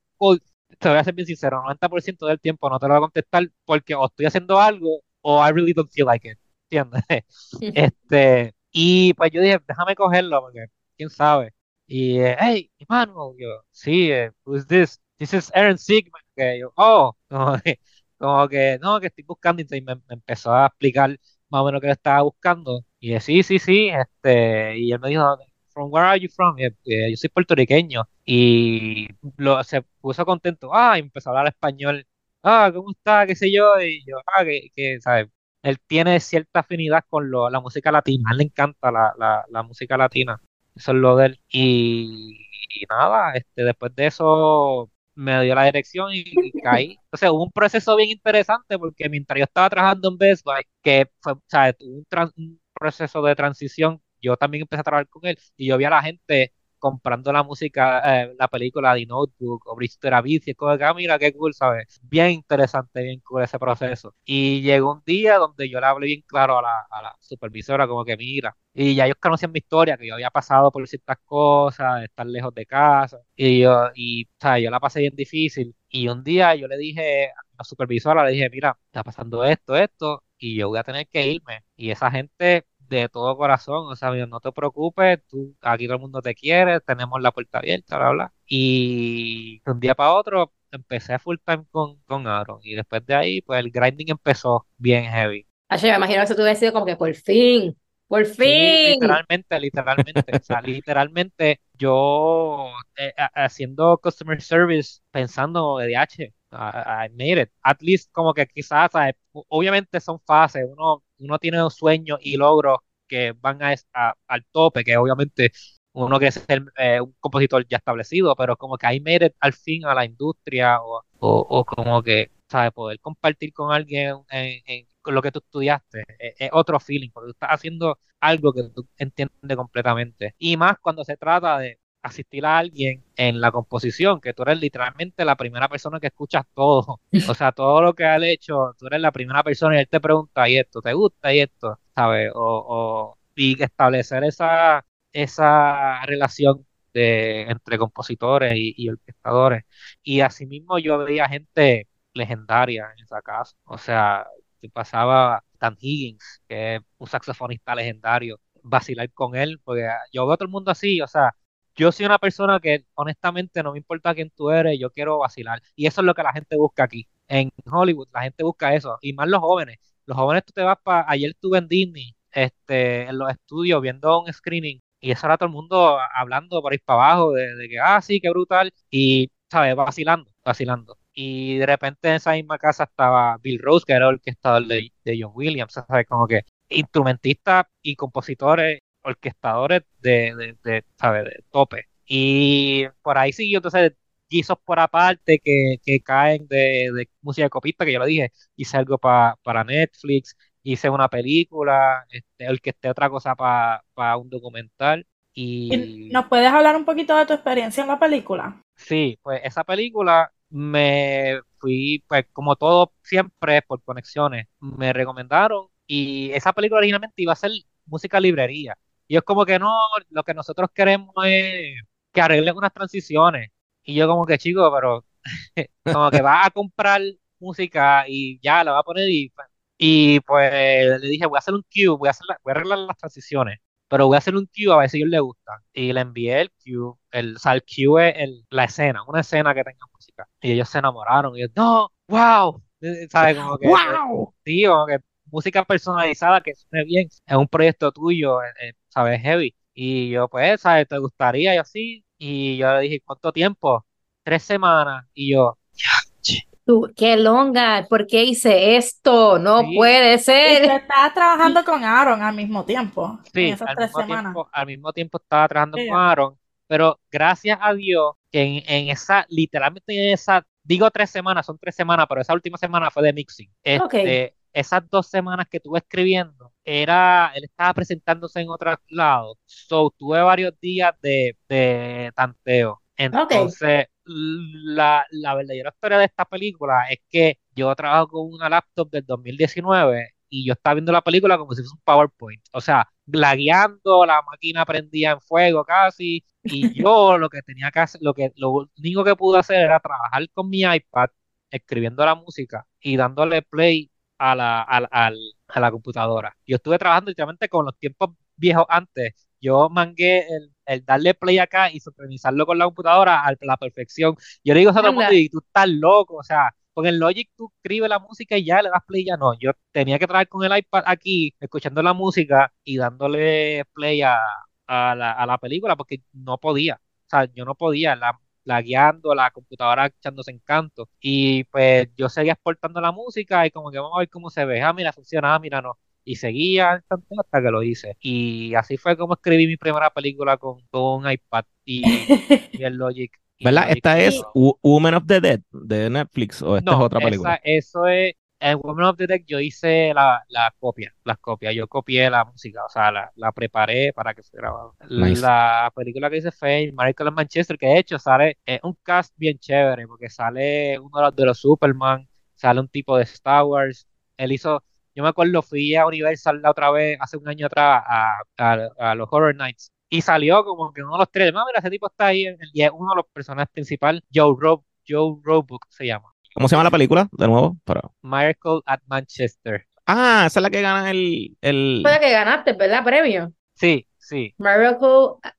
D: te voy a ser bien sincero, 90% del tiempo no te lo voy a contestar porque o estoy haciendo algo o I really don't feel like it, ¿entiendes? este, y pues yo dije, déjame cogerlo porque quién sabe. Y, eh, hey, Emmanuel, yo, sí, eh, who's this? This is Aaron Sigman, que yo, oh, no, como que, no, que estoy buscando, y me, empezó a explicar más o menos que le estaba buscando. Y sí, sí, sí, este, y él me dijo, from where are you from? Y, yo soy puertorriqueño. Y lo, se puso contento, ah, y empezó a hablar español. Ah, ¿cómo está? ¿Qué sé yo? Y yo, ah, que, que ¿sabes? Él tiene cierta afinidad con lo, la música latina, a él le encanta la, la, la música latina. Eso es lo de él. Y, y nada, este, después de eso me dio la dirección y, caí. Entonces hubo un proceso bien interesante porque mientras yo estaba trabajando en Best Buy, que fue, o sea, un, un proceso de transición, yo también empecé a trabajar con él y yo vi a la gente comprando la música, eh, la película de Notebook o Bristol Abyss, y como que, ah, mira, qué cool, ¿sabes? Bien interesante, bien cool ese proceso. Y llegó un día donde yo le hablé bien claro a la, a la supervisora, como que, mira, y ya ellos conocían mi historia, que yo había pasado por ciertas cosas, estar lejos de casa, y yo, y, o sea, yo la pasé bien difícil. Y un día yo le dije a la supervisora, le dije, mira, está pasando esto, esto, y yo voy a tener que irme. Y esa gente de todo corazón, o sea, no te preocupes, tú, aquí todo el mundo te quiere, tenemos la puerta abierta, bla, bla. Y de un día para otro empecé full time con, con Aaron y después de ahí, pues el grinding empezó bien heavy.
C: Así me imagino que eso tuve sido como que por fin, por fin.
D: literalmente, literalmente, o sea, literalmente yo eh, haciendo customer service pensando de DH, I, made it. At least como que quizás, obviamente son fases, uno, uno tiene un sueño y logros que van a, al tope, que obviamente uno quiere ser eh, un compositor ya establecido, pero como que I made al fin a la industria o, o, como que, ¿sabes? Poder compartir con alguien en, lo que tú estudiaste es, otro feeling, porque tú estás haciendo algo que tú entiendes completamente. Y más cuando se trata de asistir a alguien en la composición, que tú eres literalmente la primera persona que escuchas todo. O sea, todo lo que ha hecho, tú eres la primera persona y él te pregunta, ¿y esto te gusta? ¿Y esto? ¿Sabes? O, y establecer esa, esa relación de, entre compositores y, orquestadores. Y asimismo yo veía gente legendaria en esa casa. O sea, te pasaba Dan Higgins, que es un saxofonista legendario, vacilar con él, porque yo veo a todo el mundo así, o sea, yo soy una persona que honestamente no me importa quién tú eres, yo quiero vacilar. Y eso es lo que la gente busca aquí. En Hollywood la gente busca eso, y más los jóvenes. Los jóvenes tú te vas para, ayer estuve en Disney, este, en los estudios viendo un screening, y eso era todo el mundo hablando por ahí para abajo, de, que, ah, sí, qué brutal, y, ¿sabes? Vacilando, vacilando. Y de repente en esa misma casa estaba Bill Rose, que era el orquestador de, de John Williams, ¿sabes? Como que instrumentistas y compositores orquestadores de, de, de, de tope. Y por ahí siguió entonces guisos por aparte que, que caen de, de, música de copista, que yo lo dije, hice algo para Netflix, hice una película, este, orquesté otra cosa para un documental. Y...
E: ¿Nos puedes hablar un poquito de tu experiencia en la película?
D: Sí, pues esa película me fui, pues como todo siempre por conexiones, me recomendaron y esa película originalmente iba a ser música librería Y es como que no, lo que nosotros queremos es que arreglen unas transiciones. Y yo como que, chico, pero como que vas a comprar música y ya la va a poner y, y pues le dije, voy a hacer un cue, voy a, hacer voy a arreglar las transiciones, pero voy a hacer un cue a ver si a ellos les gusta. Y le envié el cue, el, o sea, el cue es el, la escena, una escena que tenga música. Y ellos se enamoraron. Y yo, no, wow, ¿sabes? Como que,
A: ¡Wow!
D: sí, como que música personalizada que suene bien, es un proyecto tuyo, eh, eh, ¿sabes? Heavy. Y yo, pues, ¿sabes? ¿Te gustaría? Y así. Y yo le dije, ¿cuánto tiempo? Tres semanas. Y yo,
C: Tú, qué longa, ¿por qué hice esto? No
D: Sí.
C: puede
E: Y
C: ser.
E: estabas trabajando con Aaron al mismo tiempo, en
D: sí,
E: esas
D: al
E: tres
D: mismo
E: semanas.
D: tiempo, al mismo tiempo estaba trabajando
E: Sí.
D: con Aaron, pero gracias a Dios que en, en esa, literalmente en esa, digo tres semanas, son tres semanas, pero esa última semana fue de mixing.
C: Ok.
D: Este, esas dos semanas que estuve escribiendo, era, él estaba presentándose en otros lados, so tuve varios días de, de tanteo. Entonces, la, la verdadera historia de esta película es que yo trabajo con una laptop del 2019 y yo estaba viendo la película como si fuese un PowerPoint. O sea, lagueando, la máquina prendía en fuego casi, y yo lo que tenía que hacer, lo que, lo único que pude hacer era trabajar con mi iPad, escribiendo la música y dándole play a la, al- al- a la computadora. Yo estuve trabajando literalmente con los tiempos viejos antes. Yo mangué el, el darle play acá y sincronizarlo con la computadora a la perfección. Yo le digo a todo el mundo, y tú estás loco, o sea, con el Logic tú escribes la música y ya le das play, ya no. Yo tenía que trabajar con el iPad aquí, escuchando la música y dándole play a, a la, a la película porque no podía. O sea, yo no podía, la, la guiando, la computadora echándose en canto. Y pues yo seguía exportando la música y como que vamos a ver cómo se ve. Ah, mira, funciona, ah, mira, no. Y seguía hasta que lo hice. Y así fue como escribí mi primera película con, con un iPad y, y el Logic.
A: ¿Verdad? Esta es Woman of the Dead de Netflix o esta es otra película.
D: esa- eso es. En Women of the Dead yo hice la, la copia, las copias. Yo copié la música, o sea, la, la preparé para que fuera.
A: Nice.
D: La película que hice fue en Miracle in Manchester, que de hecho sale es un cast bien chévere, porque sale uno de los, de los Superman, sale un tipo de Star Wars. Él hizo, yo me acuerdo, fui a Universal la otra vez, hace un año atrás, a, a, a los Horror Nights. Y salió como que uno de los tres, "Ah, mira, ese tipo está ahí, y es uno de los personajes principales, Joe Rob, Joe Roebuck se llama.
A: ¿Cómo se llama la película? De nuevo. Para...
D: Miracle at Manchester.
A: Ah, esa es la que gana el, el,
C: Fue la que ganaste, ¿verdad? Premio.
D: Sí, sí.
C: Miracle,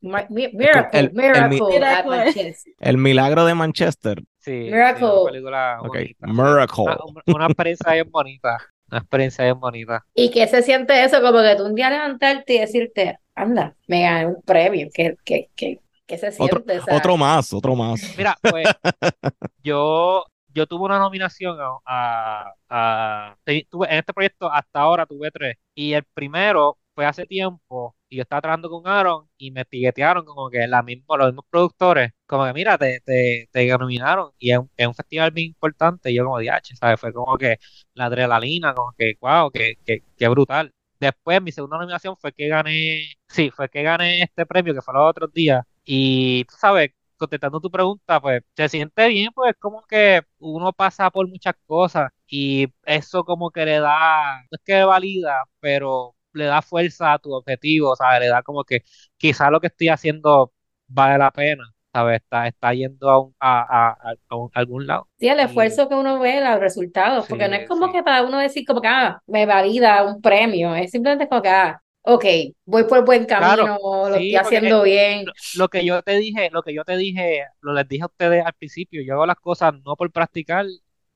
C: mi- mi- Miracle,
A: el- el mi-
C: Miracle at. Manchester.
A: el milagro de Manchester.
D: Sí, sí,
C: Miracle.
D: una película.
A: Miracle.
D: Una, una- experiencia bien bonita. Una experiencia bien bonita.
C: ¿Y qué se siente eso? Como que tú un día levantarte y decirte, anda, me gané un premio. ¿Qué, qué, qué, qué se
A: Otro,
C: siente? O sea,
A: otro más, otro más.
D: Mira, pues yo, yo tuve una nominación a, a- tuve, en este proyecto hasta ahora tuve tres. Y el primero fue hace tiempo y yo estaba trabajando con Aaron y me tiguetearon como que la misma, los mismos productores, como que mira, te, te, te nominaron y es un, es un festival bien importante. Y yo como DH, ¿sabes? Fue como que la adrenalina, como que wow, que, que, que brutal. Después mi segunda nominación fue que gané, sí, fue que gané este premio que fue los otros días. Y tú sabes, contestando tu pregunta, pues se siente bien, pues es como que uno pasa por muchas cosas y eso como que le da, no es que valida, pero le da fuerza a tu objetivo, ¿sabes? Le da como que quizá lo que estoy haciendo vale la pena, ¿sabes? Está, está yendo a, un- a, a, a- a un- a algún lado.
C: sí, el esfuerzo que uno ve, los resultados, porque no
D: Sí,
C: es como
D: sí.
C: que para uno decir como que, ah, me valida un premio, es simplemente como que, ah, ok, voy por buen
D: Claro,
C: camino, lo
D: sí,
C: estoy haciendo bien.
D: Lo, lo que yo te dije, lo que yo te dije, lo les dije a ustedes al principio, yo hago las cosas no por practicar,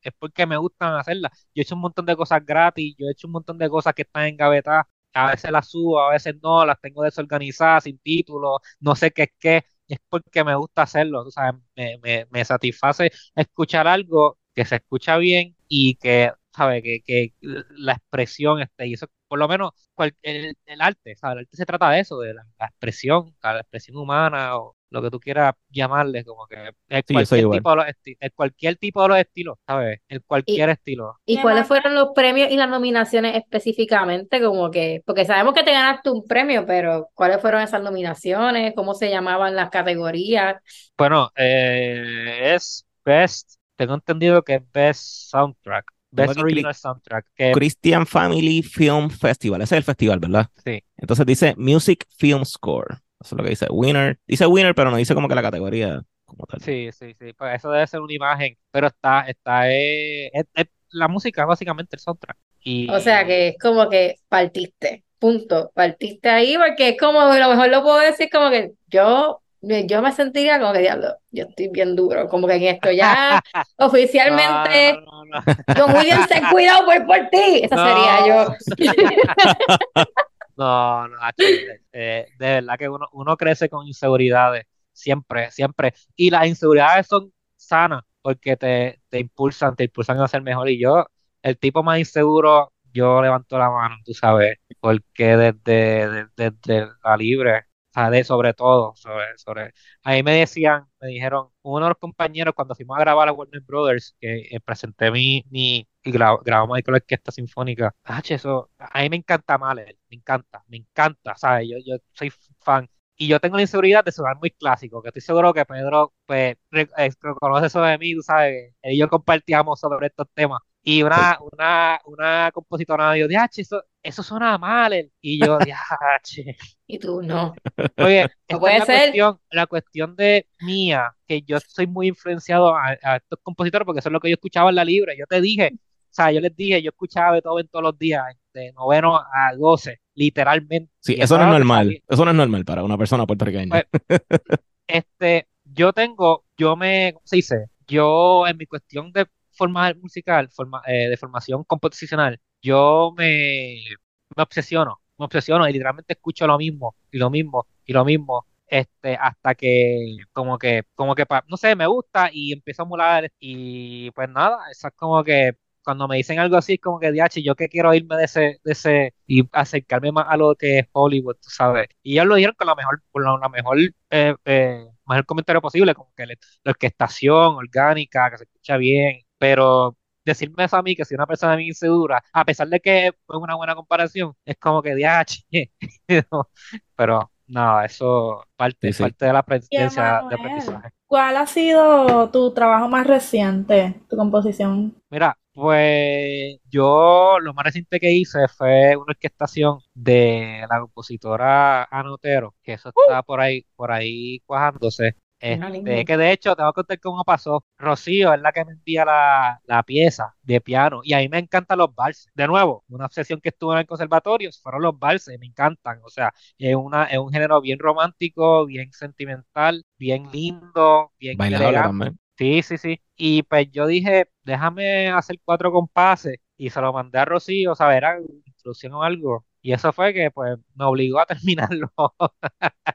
D: es porque me gustan hacerlas. Yo he hecho un montón de cosas gratis, yo he hecho un montón de cosas que están engavetadas, a veces las subo, a veces no, las tengo desorganizadas, sin título, no sé qué es qué, es porque me gusta hacerlo, tú sabes, me, me, me satisface escuchar algo que se escucha bien y que, ¿sabes? Que, que la expresión esté, y eso por lo menos cual- el, el arte, ¿sabes? El arte se trata de eso, de la, la expresión, la expresión humana o lo que tú quieras llamarle, como que es
A: Sí,
D: cualquier tipo de los cualquier tipo de los estilos, ¿sabes? El cualquier estilo.
C: ¿Y cuáles fueron los premios y las nominaciones específicamente? Como que, porque sabemos que te ganaste un premio, pero ¿cuáles fueron esas nominaciones? ¿Cómo se llamaban las categorías?
D: Bueno, eh, es Best, tengo entendido que es Best Soundtrack. Best
A: aquí
D: Original Soundtrack. Que,
A: Christian Family Film Festival. Ese es el festival, ¿verdad?
D: sí.
A: Entonces dice Music Film Score. Eso es lo que dice. Winner. Dice winner, pero no dice como que la categoría como tal.
D: Sí, sí, sí. Pues eso debe ser una imagen. Pero está, está, eh, es, es la música, básicamente el soundtrack. Y,
C: O sea que es como que partiste, punto, partiste ahí porque es como, a lo mejor lo puedo decir como que yo, yo me sentiría como que diablo, yo estoy bien duro, como que en esto ya oficialmente,
D: No, no, no,
C: Don William, ten cuidado por, por ti, esa sería yo.
D: no, no, eh, de verdad que uno, uno crece con inseguridades, siempre, siempre. Y las inseguridades son sanas porque te, te impulsan, te impulsan a ser mejor. Y yo, el tipo más inseguro, yo levanto la mano, tú sabes, porque desde, desde, desde la libre, o sea, de sobre todo, sobre, sobre, a me decían, me dijeron, uno de los compañeros cuando fuimos a grabar a Warner Brothers, que eh, presenté mi, mi, y gra- grabamos con la orquesta sinfónica, ah, eso, a mí me encanta Mahler, me encanta, me encanta, ¿sabes? Yo, yo soy fan. Y yo tengo la inseguridad de sonar muy clásico, que estoy seguro que Pedro, pues, eh, conoce de mí, tú sabes, él y yo compartíamos sobre estos temas. Y una, una, una compositora me dijo, "Diache, eso, eso suena Mahler. Y yo, diache.
C: Y tú no.
D: Oye, es
C: puede
D: la
C: ser.
D: cuestión, la cuestión de mía, que yo soy muy influenciado a, a estos compositores porque eso es lo que yo escuchaba en la libre. Yo te dije, o sea, yo les dije, yo escuchaba Beethoven todos los días, de noveno a doce, literalmente.
A: Sí, eso no es
D: que
A: normal. Eso no es normal para una persona puertorriqueña.
D: Pues, Este, yo tengo, yo me, ¿cómo se dice? Yo en mi cuestión de forma musical, forma, eh, de formación composicional, yo me, me obsesiono, me obsesiono y literalmente escucho lo mismo y lo mismo y lo mismo, este, hasta que como que, como que, no sé, me gusta y empiezo a emular y pues nada, eso es como que cuando me dicen algo así, como que, diache, yo que quiero irme de ese, de ese, y acercarme más a lo que es Hollywood, tú sabes. Y ellos lo dijeron con la mejor, con la, la mejor, eh, eh, mejor comentario posible, como que la orquestación orgánica, que se escucha bien, pero decirme eso a mí, que soy una persona bien insegura, a pesar de que es una buena comparación, es como que, diache, pero no, eso parte,
A: Sí, sí.
D: parte de la experiencia de
E: Emanuel.
D: aprendizaje.
E: ¿Cuál ha sido tu trabajo más reciente, tu composición?
D: Mira, pues yo lo más reciente que hice fue una orquestación de la compositora Anotero, que eso está por ahí, por ahí cuajándose. Este, que de hecho, te voy a contar cómo pasó. Rocío es la que me envía la, la pieza de piano y a mí me encantan los valses. De nuevo, una obsesión que estuve en el conservatorio fueron los valses, me encantan. O sea, es, una, es un género bien romántico, bien sentimental, bien lindo, bien
A: Bailable
D: elegante.
A: también.
D: Sí, sí, sí. Y pues yo dije, déjame hacer cuatro compases y se lo mandé a Rocío, ¿sabes? Era instrucción o algo. Y eso fue que pues me obligó a terminarlo.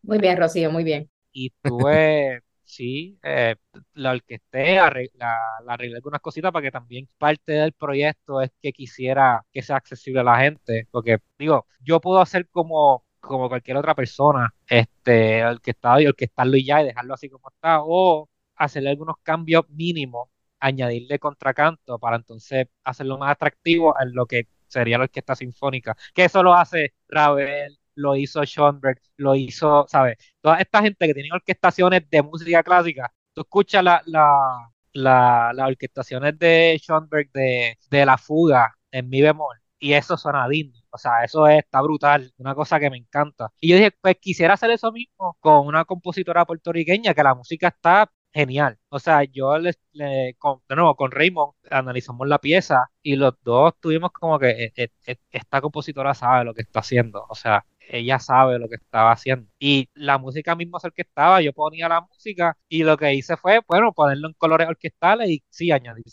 C: Muy bien, Rocío, muy bien.
D: Y tuve, sí, eh, la orquesté, arreglé algunas cositas para que también parte del proyecto es que quisiera que sea accesible a la gente. Porque, digo, yo puedo hacer como, como cualquier otra persona, este, orquestado y orquestarlo y ya y dejarlo así como está, o hacerle algunos cambios mínimos, añadirle contracanto para entonces hacerlo más atractivo en lo que sería la orquesta sinfónica. Que eso lo hace Ravel, lo hizo Schoenberg, lo hizo, ¿sabes? Toda esta gente que tiene orquestaciones de música clásica, tú escuchas la, la, la- las orquestaciones de Schoenberg de, de la fuga en mi bemol y eso suena digno. O sea, eso es- está brutal, una cosa que me encanta. Y yo dije, pues quisiera hacer eso mismo con una compositora puertorriqueña, que la música está genial. O sea, yo le, con, de nuevo, con Raymond analizamos la pieza y los dos tuvimos como que eh, eh, eh, esta compositora sabe lo que está haciendo. O sea, ella sabe lo que estaba haciendo. Y la música misma es orquestada, yo ponía la música y lo que hice fue, bueno, ponerlo en colores orquestales y sí, añadir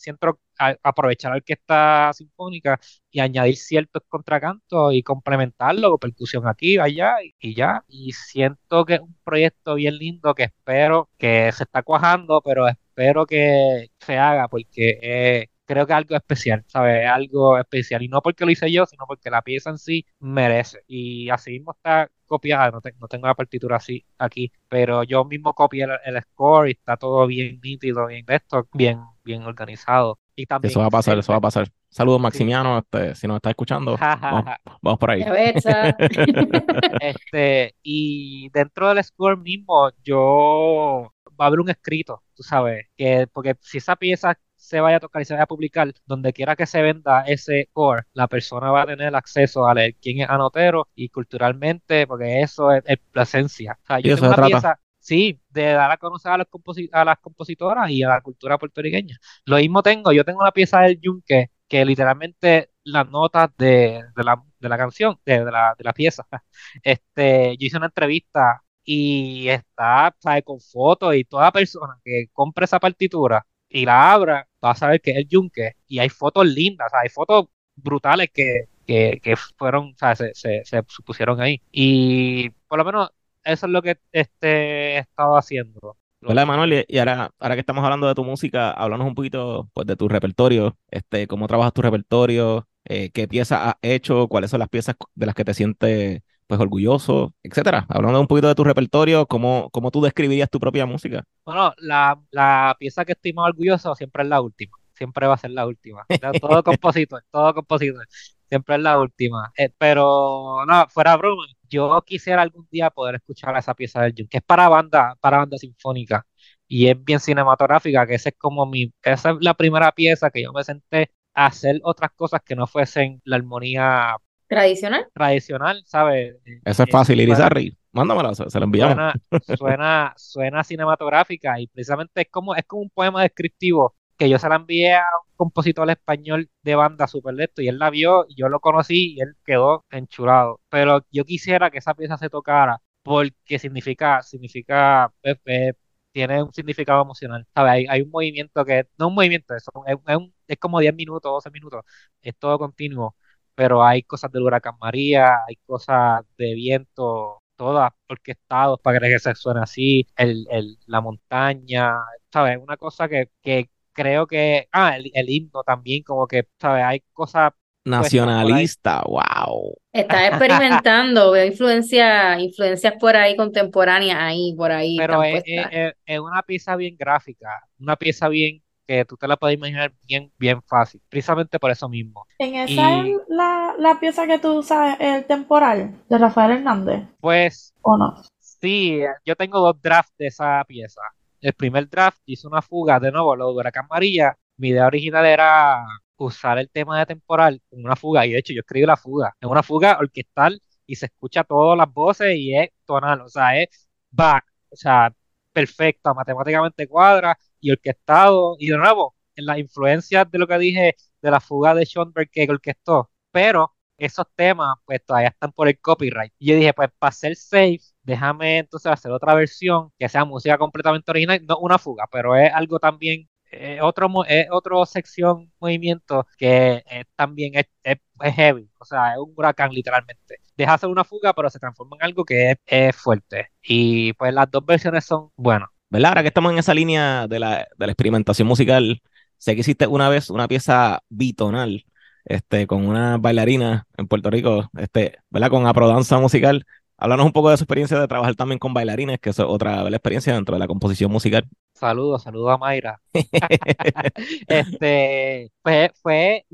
D: a- aprovechar la orquesta sinfónica y añadir ciertos contracantos y complementarlo, percusión aquí, allá y, y ya. Y siento que es un proyecto bien lindo que espero que se está cuajando, pero espero que se haga porque eh, creo que es algo especial, ¿sabes? Es algo especial. Y no porque lo hice yo, sino porque la pieza en sí merece. Y así mismo está copiada, no, te- no tengo la partitura así aquí, pero yo mismo copié el, el score y está todo bien nítido, bien de esto, bien, bien organizado. Y también
A: Eso va a pasar, eso va a pasar. Saludos, Maximiano, este, si nos está escuchando. Vamos, vamos por ahí.
C: Ah.
D: Este, y dentro del score mismo, yo va a haber un escrito, tú sabes, que porque si esa pieza se vaya a tocar y se vaya a publicar, donde quiera que se venda ese core, la persona va a tener acceso a leer quién es Anotero y culturalmente, porque eso es, la esencia. O sea, yo tengo una pieza, sí, de dar a conocer a, los a las compositoras y a la cultura puertorriqueña. Lo mismo tengo, yo tengo una pieza del Yunque que literalmente las notas de, la, de la, canción, de, la, de la pieza, este, yo hice una entrevista y está, ¿sabe? Con fotos y toda persona que compre esa partitura y la abra, va a saber que es el. Y hay fotos lindas, hay fotos brutales que, que, que fueron, o se, se, se, pusieron ahí. Y por lo menos eso es lo que este, he estado haciendo.
A: Hola Manuel, y ahora, ahora que estamos hablando de tu música, háblanos un poquito pues, de tu repertorio, este, cómo trabajas tu repertorio, eh, qué piezas has hecho, cuáles son las piezas de las que te sientes pues orgulloso, etcétera. Hablando un poquito de tu repertorio, ¿cómo, cómo tú describirías tu propia música?
D: Bueno, la, la pieza que estoy más orgulloso siempre es la última, siempre va a ser la última. Todo compositor, todo compositor, siempre es la última. Eh, pero no, fuera broma, yo quisiera algún día poder escuchar esa pieza del Jun, que es para banda, para banda sinfónica y es bien cinematográfica, que esa es como mi, esa es la primera pieza que yo me senté a hacer otras cosas que no fuesen la armonía
C: Tradicional.
D: Tradicional, ¿sabes?
A: Eso es eh, fácil, Irizarry. Mándamela, se, lo enviamos.
D: Suena, suena, cinematográfica y precisamente es como, es como un poema descriptivo que yo se la envié a un compositor español de banda super y él la vio y yo lo conocí y él quedó enchurado. Pero yo quisiera que esa pieza se tocara porque significa, significa, eh, eh, tiene un significado emocional. ¿sabes? Hay, un movimiento que, no un movimiento, es, es, es como 10 minutos, 12 minutos, es todo continuo pero hay cosas del huracán María, hay cosas de viento, todas orquestados para que se suene así, el, el, la montaña, ¿sabes? Una cosa que, que creo que, ah, el, el himno también, como que, ¿sabes? Hay cosas
A: nacionalista, wow.
C: Estás experimentando, veo influencia, influencias por ahí contemporáneas ahí, por ahí.
D: Pero es, es, una pieza bien gráfica, una pieza bien que tú te la puedes imaginar bien, bien fácil, precisamente por eso mismo.
E: ¿En esa es la, la, pieza que tú usas, el temporal, de Rafael Hernández?
D: Pues...
E: ¿O no?
D: Sí, yo tengo dos drafts de esa pieza. El primer draft hizo una fuga, de nuevo, lo de Huracán María. Mi idea original era usar el tema de temporal como una fuga, y de hecho yo escribí la fuga. Es una fuga orquestal y se escucha todas las voces y es tonal, o sea, es back, o sea, perfecta, matemáticamente cuadra y orquestado, y de nuevo, en las influencias de lo que dije de la fuga de Schoenberg que orquestó, pero esos temas pues todavía están por el copyright. Y yo dije, pues para ser safe, déjame entonces hacer otra versión que sea música completamente original, no una fuga, pero es algo también, eh, otro, es otro sección, movimiento que también es, es, heavy, o sea, es un huracán literalmente. Deja hacer una fuga, pero se transforma en algo que es, es fuerte. Y pues las dos versiones son buenas.
A: ¿verdad? Ahora que estamos en esa línea de la, de la experimentación musical, sé que hiciste una vez una pieza bitonal, este, con una bailarina en Puerto Rico, este, ¿verdad? Con aprodanza musical. Háblanos un poco de su experiencia de trabajar también con bailarines, que es otra experiencia dentro de la composición musical.
D: Saludos, saludos a Mayra. este, fue, fue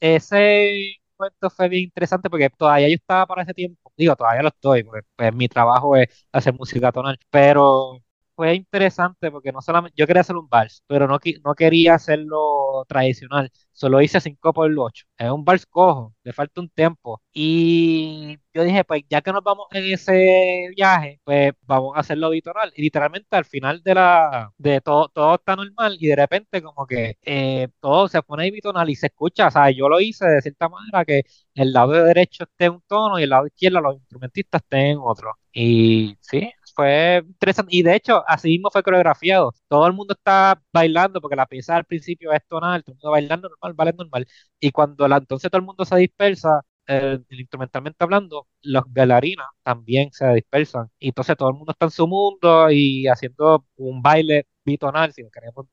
D: ese momento fue bien interesante porque todavía yo estaba para ese tiempo, digo, todavía lo estoy, porque pues, mi trabajo es hacer música tonal, pero fue interesante porque no solamente yo quería hacer un vals, pero no, no quería hacerlo tradicional. Solo hice 5 por 8. Es un vals cojo, le falta un tiempo. Y yo dije, pues ya que nos vamos en ese viaje, pues vamos a hacerlo bitonal. Y literalmente al final de la de todo, todo está normal y de repente como que eh, todo se pone bitonal y se escucha. O sea, yo lo hice de cierta manera que el lado derecho esté en un tono y el lado izquierdo los instrumentistas estén en otro. Y sí, fue interesante. Y de hecho, así mismo fue coreografiado. Todo el mundo está bailando porque la pieza al principio es tonal, todo el mundo bailando normal, vale normal. Y cuando la, entonces todo el mundo se dispersa, eh, instrumentalmente hablando, los bailarinas también se dispersan. Y entonces todo el mundo está en su mundo y haciendo un baile bitonal, si no queremos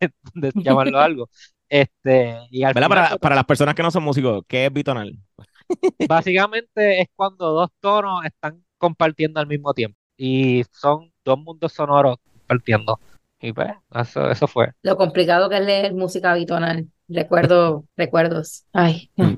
D: llamarlo algo. Este, y
A: al para, para las personas que no son músicos, ¿qué es bitonal?
D: Básicamente es cuando dos tonos están compartiendo al mismo tiempo y son dos mundos sonoros partiendo. Y pues, eso, eso fue.
C: Lo complicado que es leer música bitonal. Recuerdo, recuerdos. Ay. Mm.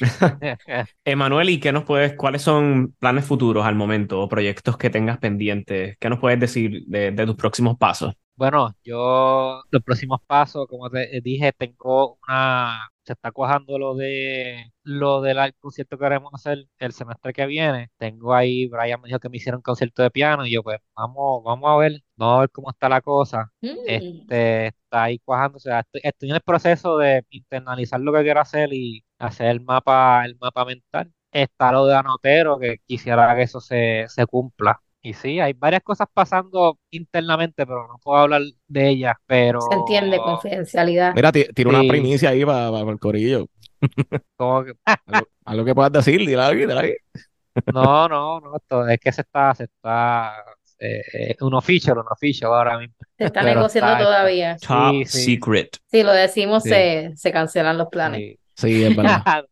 B: Emanuel, ¿y qué nos puedes, cuáles son planes futuros al momento o proyectos que tengas pendientes? ¿Qué nos puedes decir de, de tus próximos pasos?
D: Bueno, yo los próximos pasos, como te dije, tengo una, se está cuajando lo de lo del concierto que queremos hacer el semestre que viene. Tengo ahí, Brian me dijo que me hicieron un concierto de piano y yo pues vamos, vamos a ver, vamos a ver cómo está la cosa.
C: Mm.
D: Este, está ahí cuajando, o sea, estoy, estoy en el proceso de internalizar lo que quiero hacer y hacer el mapa, el mapa mental. Está lo de Anotero, que quisiera que eso se, se cumpla. Y sí, hay varias cosas pasando internamente, pero no puedo hablar de ellas, pero...
C: Se entiende, confidencialidad.
A: Mira, ti- tira una
D: Sí.
A: primicia ahí para el corillo.
D: como que-
A: Algo, algo que puedas decir, dile ahí, dile ahí.
D: no, no, no, esto, es que se está, se está, eh, un official, un official ahora mismo.
C: Se está
D: pero
C: negociando
D: está-
C: todavía.
B: Top
D: Sí, sí.
B: Secret.
C: Si lo decimos,
D: Sí.
C: se, se cancelan los planes.
D: Sí.
A: Es verdad.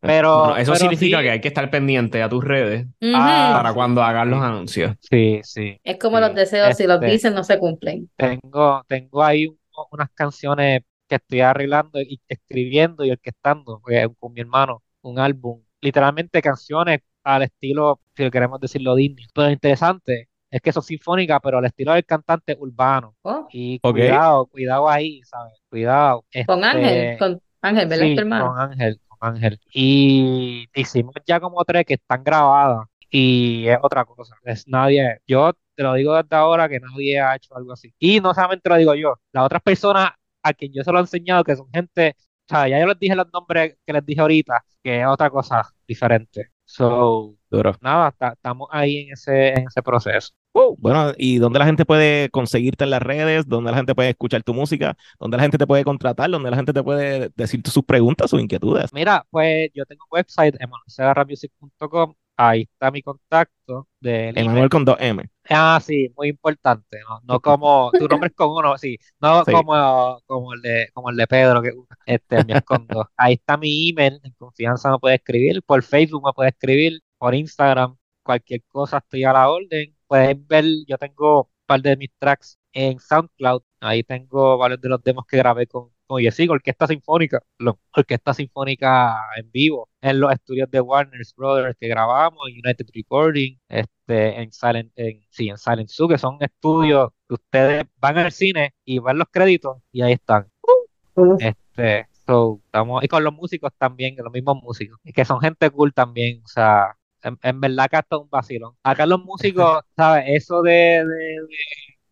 D: pero,
B: Bueno, eso
D: pero
B: significa
D: sí,
B: que hay que estar pendiente a tus redes para cuando hagan los anuncios.
D: sí, sí.
C: Es como
D: sí,
C: los deseos, si los
D: este,
C: dicen, no se cumplen.
D: Tengo, tengo ahí un- unas canciones que estoy arreglando y escribiendo y orquestando eh, con mi hermano, un álbum, literalmente canciones al estilo, si queremos decirlo, Disney. Pero lo interesante es que son sinfónicas, pero al estilo del cantante urbano.
C: Oh,
D: Y cuidado, cuidado ahí, ¿sabes? Cuidado.
C: con
D: Este,
C: Ángel, con Ángel, ¿verdad?
D: Sí,
C: tu hermano?
D: con Ángel, con Ángel. Y hicimos ya como tres que están grabadas y es otra cosa. Es nadie, yo te lo digo desde ahora que nadie ha hecho algo así. Y no solamente lo digo yo, las otras personas a quien yo se lo he enseñado, que son gente, o sea, ya yo les dije los nombres que les dije ahorita, que es otra cosa diferente. So,
A: Duro.
D: nada, ta- estamos ahí en ese, en ese proceso.
A: Uh, bueno, ¿y dónde la gente puede conseguirte en las redes? ¿Dónde la gente puede escuchar tu música? ¿Dónde la gente te puede contratar? ¿Dónde la gente te puede decir sus preguntas, sus inquietudes?
D: Mira, pues yo tengo un website, emanuelsegarramusic.com, ahí está mi contacto del.
A: Emanuel con 2M.
D: Ah, sí, muy importante, ¿no? No como, tu nombre es con uno, sí, no
A: Sí.
D: como, como el de, como el de Pedro, que este, me escondo. Ahí está mi email, en confianza me puede escribir, por Facebook me puede escribir, por Instagram, cualquier cosa estoy a la orden. Puedes ver, yo tengo un par de mis tracks en SoundCloud, ahí tengo varios de los demos que grabé con, con Yesigo, Orquesta Sinfónica, Orquesta Sinfónica en vivo, en los estudios de Warner Brothers que grabamos, United Recording, este, en Silent, en, sí, en Silent Zoo, que son estudios que ustedes van al cine y ven los créditos y ahí están. Este, so, estamos, y con los músicos también, los mismos músicos, que son gente cool también, o sea, en, en verdad acá está un vacilón. Acá los músicos, ¿sabes? Eso de, de, de,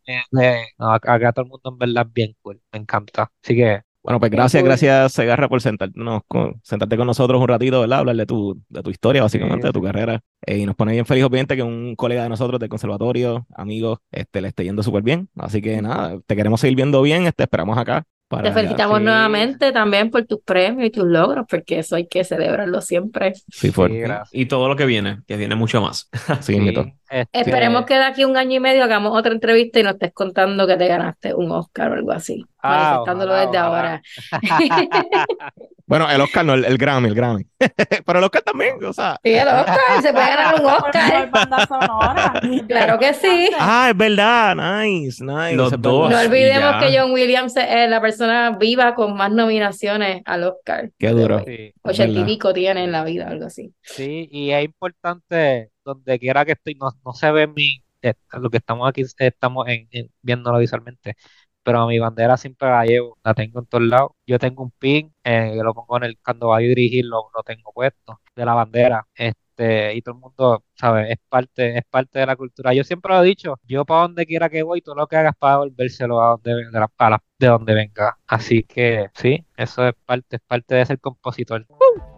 D: de- de- no, acá, todo el mundo en verdad es bien cool, me encanta. Así que,
A: Bueno, pues gracias, gracias, Segarra, por sentarnos con, sentarte con nosotros un ratito, ¿verdad? Hablar de tu, de tu historia, básicamente,
D: Sí,
A: de tu
D: sí.
A: carrera. Eh, y nos pone bien feliz, obviamente, que un colega de nosotros del conservatorio, amigo, este, le esté yendo súper bien. Así que nada, te queremos seguir viendo bien, este, esperamos acá. Para,
C: Te felicitamos
D: sí.
C: nuevamente también por tus premios y tus logros, porque eso hay que celebrarlo siempre.
A: Sí,
D: sí.
B: Y todo lo que viene, que viene mucho más.
A: Sí,
D: Sí,
A: mito.
D: Este,
C: Esperemos que de aquí a un año y medio hagamos otra entrevista y nos estés contando que te ganaste un Oscar o algo así,
D: Ah,
C: manifestándolo
D: ojalá,
C: desde
D: ojalá.
C: ahora.
A: Bueno, el Oscar no, el, el Grammy, el Grammy. Pero el Oscar también, o sea.
C: Sí, el Oscar, se puede ganar un Oscar.
E: banda sonora.
C: Claro que sí.
A: Ah, es verdad, nice, nice.
B: Los dos.
C: No olvidemos
B: ya.
C: que John Williams es la persona viva con más nominaciones al Oscar.
A: Qué duro.
D: sí,
C: Ochenta y pico tiene en la vida, algo así.
D: sí, y es importante, donde quiera que estoy, no, no se ve mi, eh, lo que estamos aquí, estamos en, en- viéndolo visualmente, pero mi bandera siempre la llevo, la tengo en todos lados. Yo tengo un pin, eh, que lo pongo en el, cuando voy a dirigir, lo, lo tengo puesto, de la bandera. Este, y todo el mundo, ¿sabes? Es parte, es parte de la cultura. Yo siempre lo he dicho, yo para donde quiera que voy, todo lo que hagas para devolvérselo a donde, de, la- a la- de donde venga. Así que sí, eso es parte, es parte de ser compositor.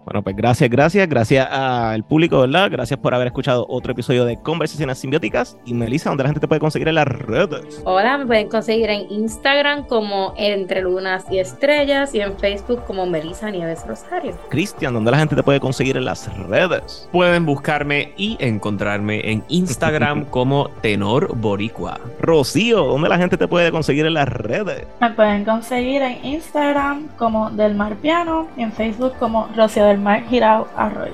A: Bueno, pues gracias, gracias, gracias al público, ¿verdad? Gracias por haber escuchado otro episodio de Conversaciones Simbióticas. Y Melissa, ¿dónde la gente te puede conseguir en las redes?
C: Hola, me pueden conseguir en Instagram como Entre Lunas y Estrellas y en Facebook como Melissa Nieves Rosario.
A: Cristian, ¿dónde la gente te puede conseguir en las redes?
B: Pueden buscarme y encontrarme en Instagram como Tenor Boricua.
A: Rocío, ¿dónde la gente te puede conseguir en las redes?
E: Me pueden conseguir en Instagram como Del Mar Piano y en Facebook como Rocío del Mar Girao Arroyo.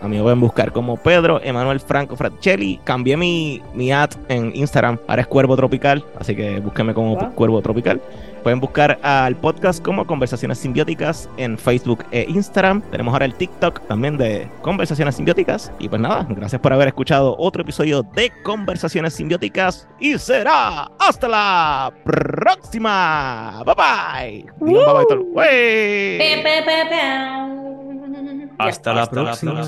A: A mí me pueden buscar como Pedro Emanuel Franco Fratelli. Cambié mi, mi ad en Instagram. Ahora es Cuervo Tropical. Así que búsquenme como
C: Wow.
A: Cuervo Tropical. Pueden buscar al podcast como Conversaciones Simbióticas en Facebook e Instagram. Tenemos ahora el TikTok también de Conversaciones Simbióticas. Y pues nada, gracias por haber escuchado otro episodio de Conversaciones Simbióticas. Y será hasta la próxima. Bye bye. Digan bye bye.
B: Hasta la
A: próxima.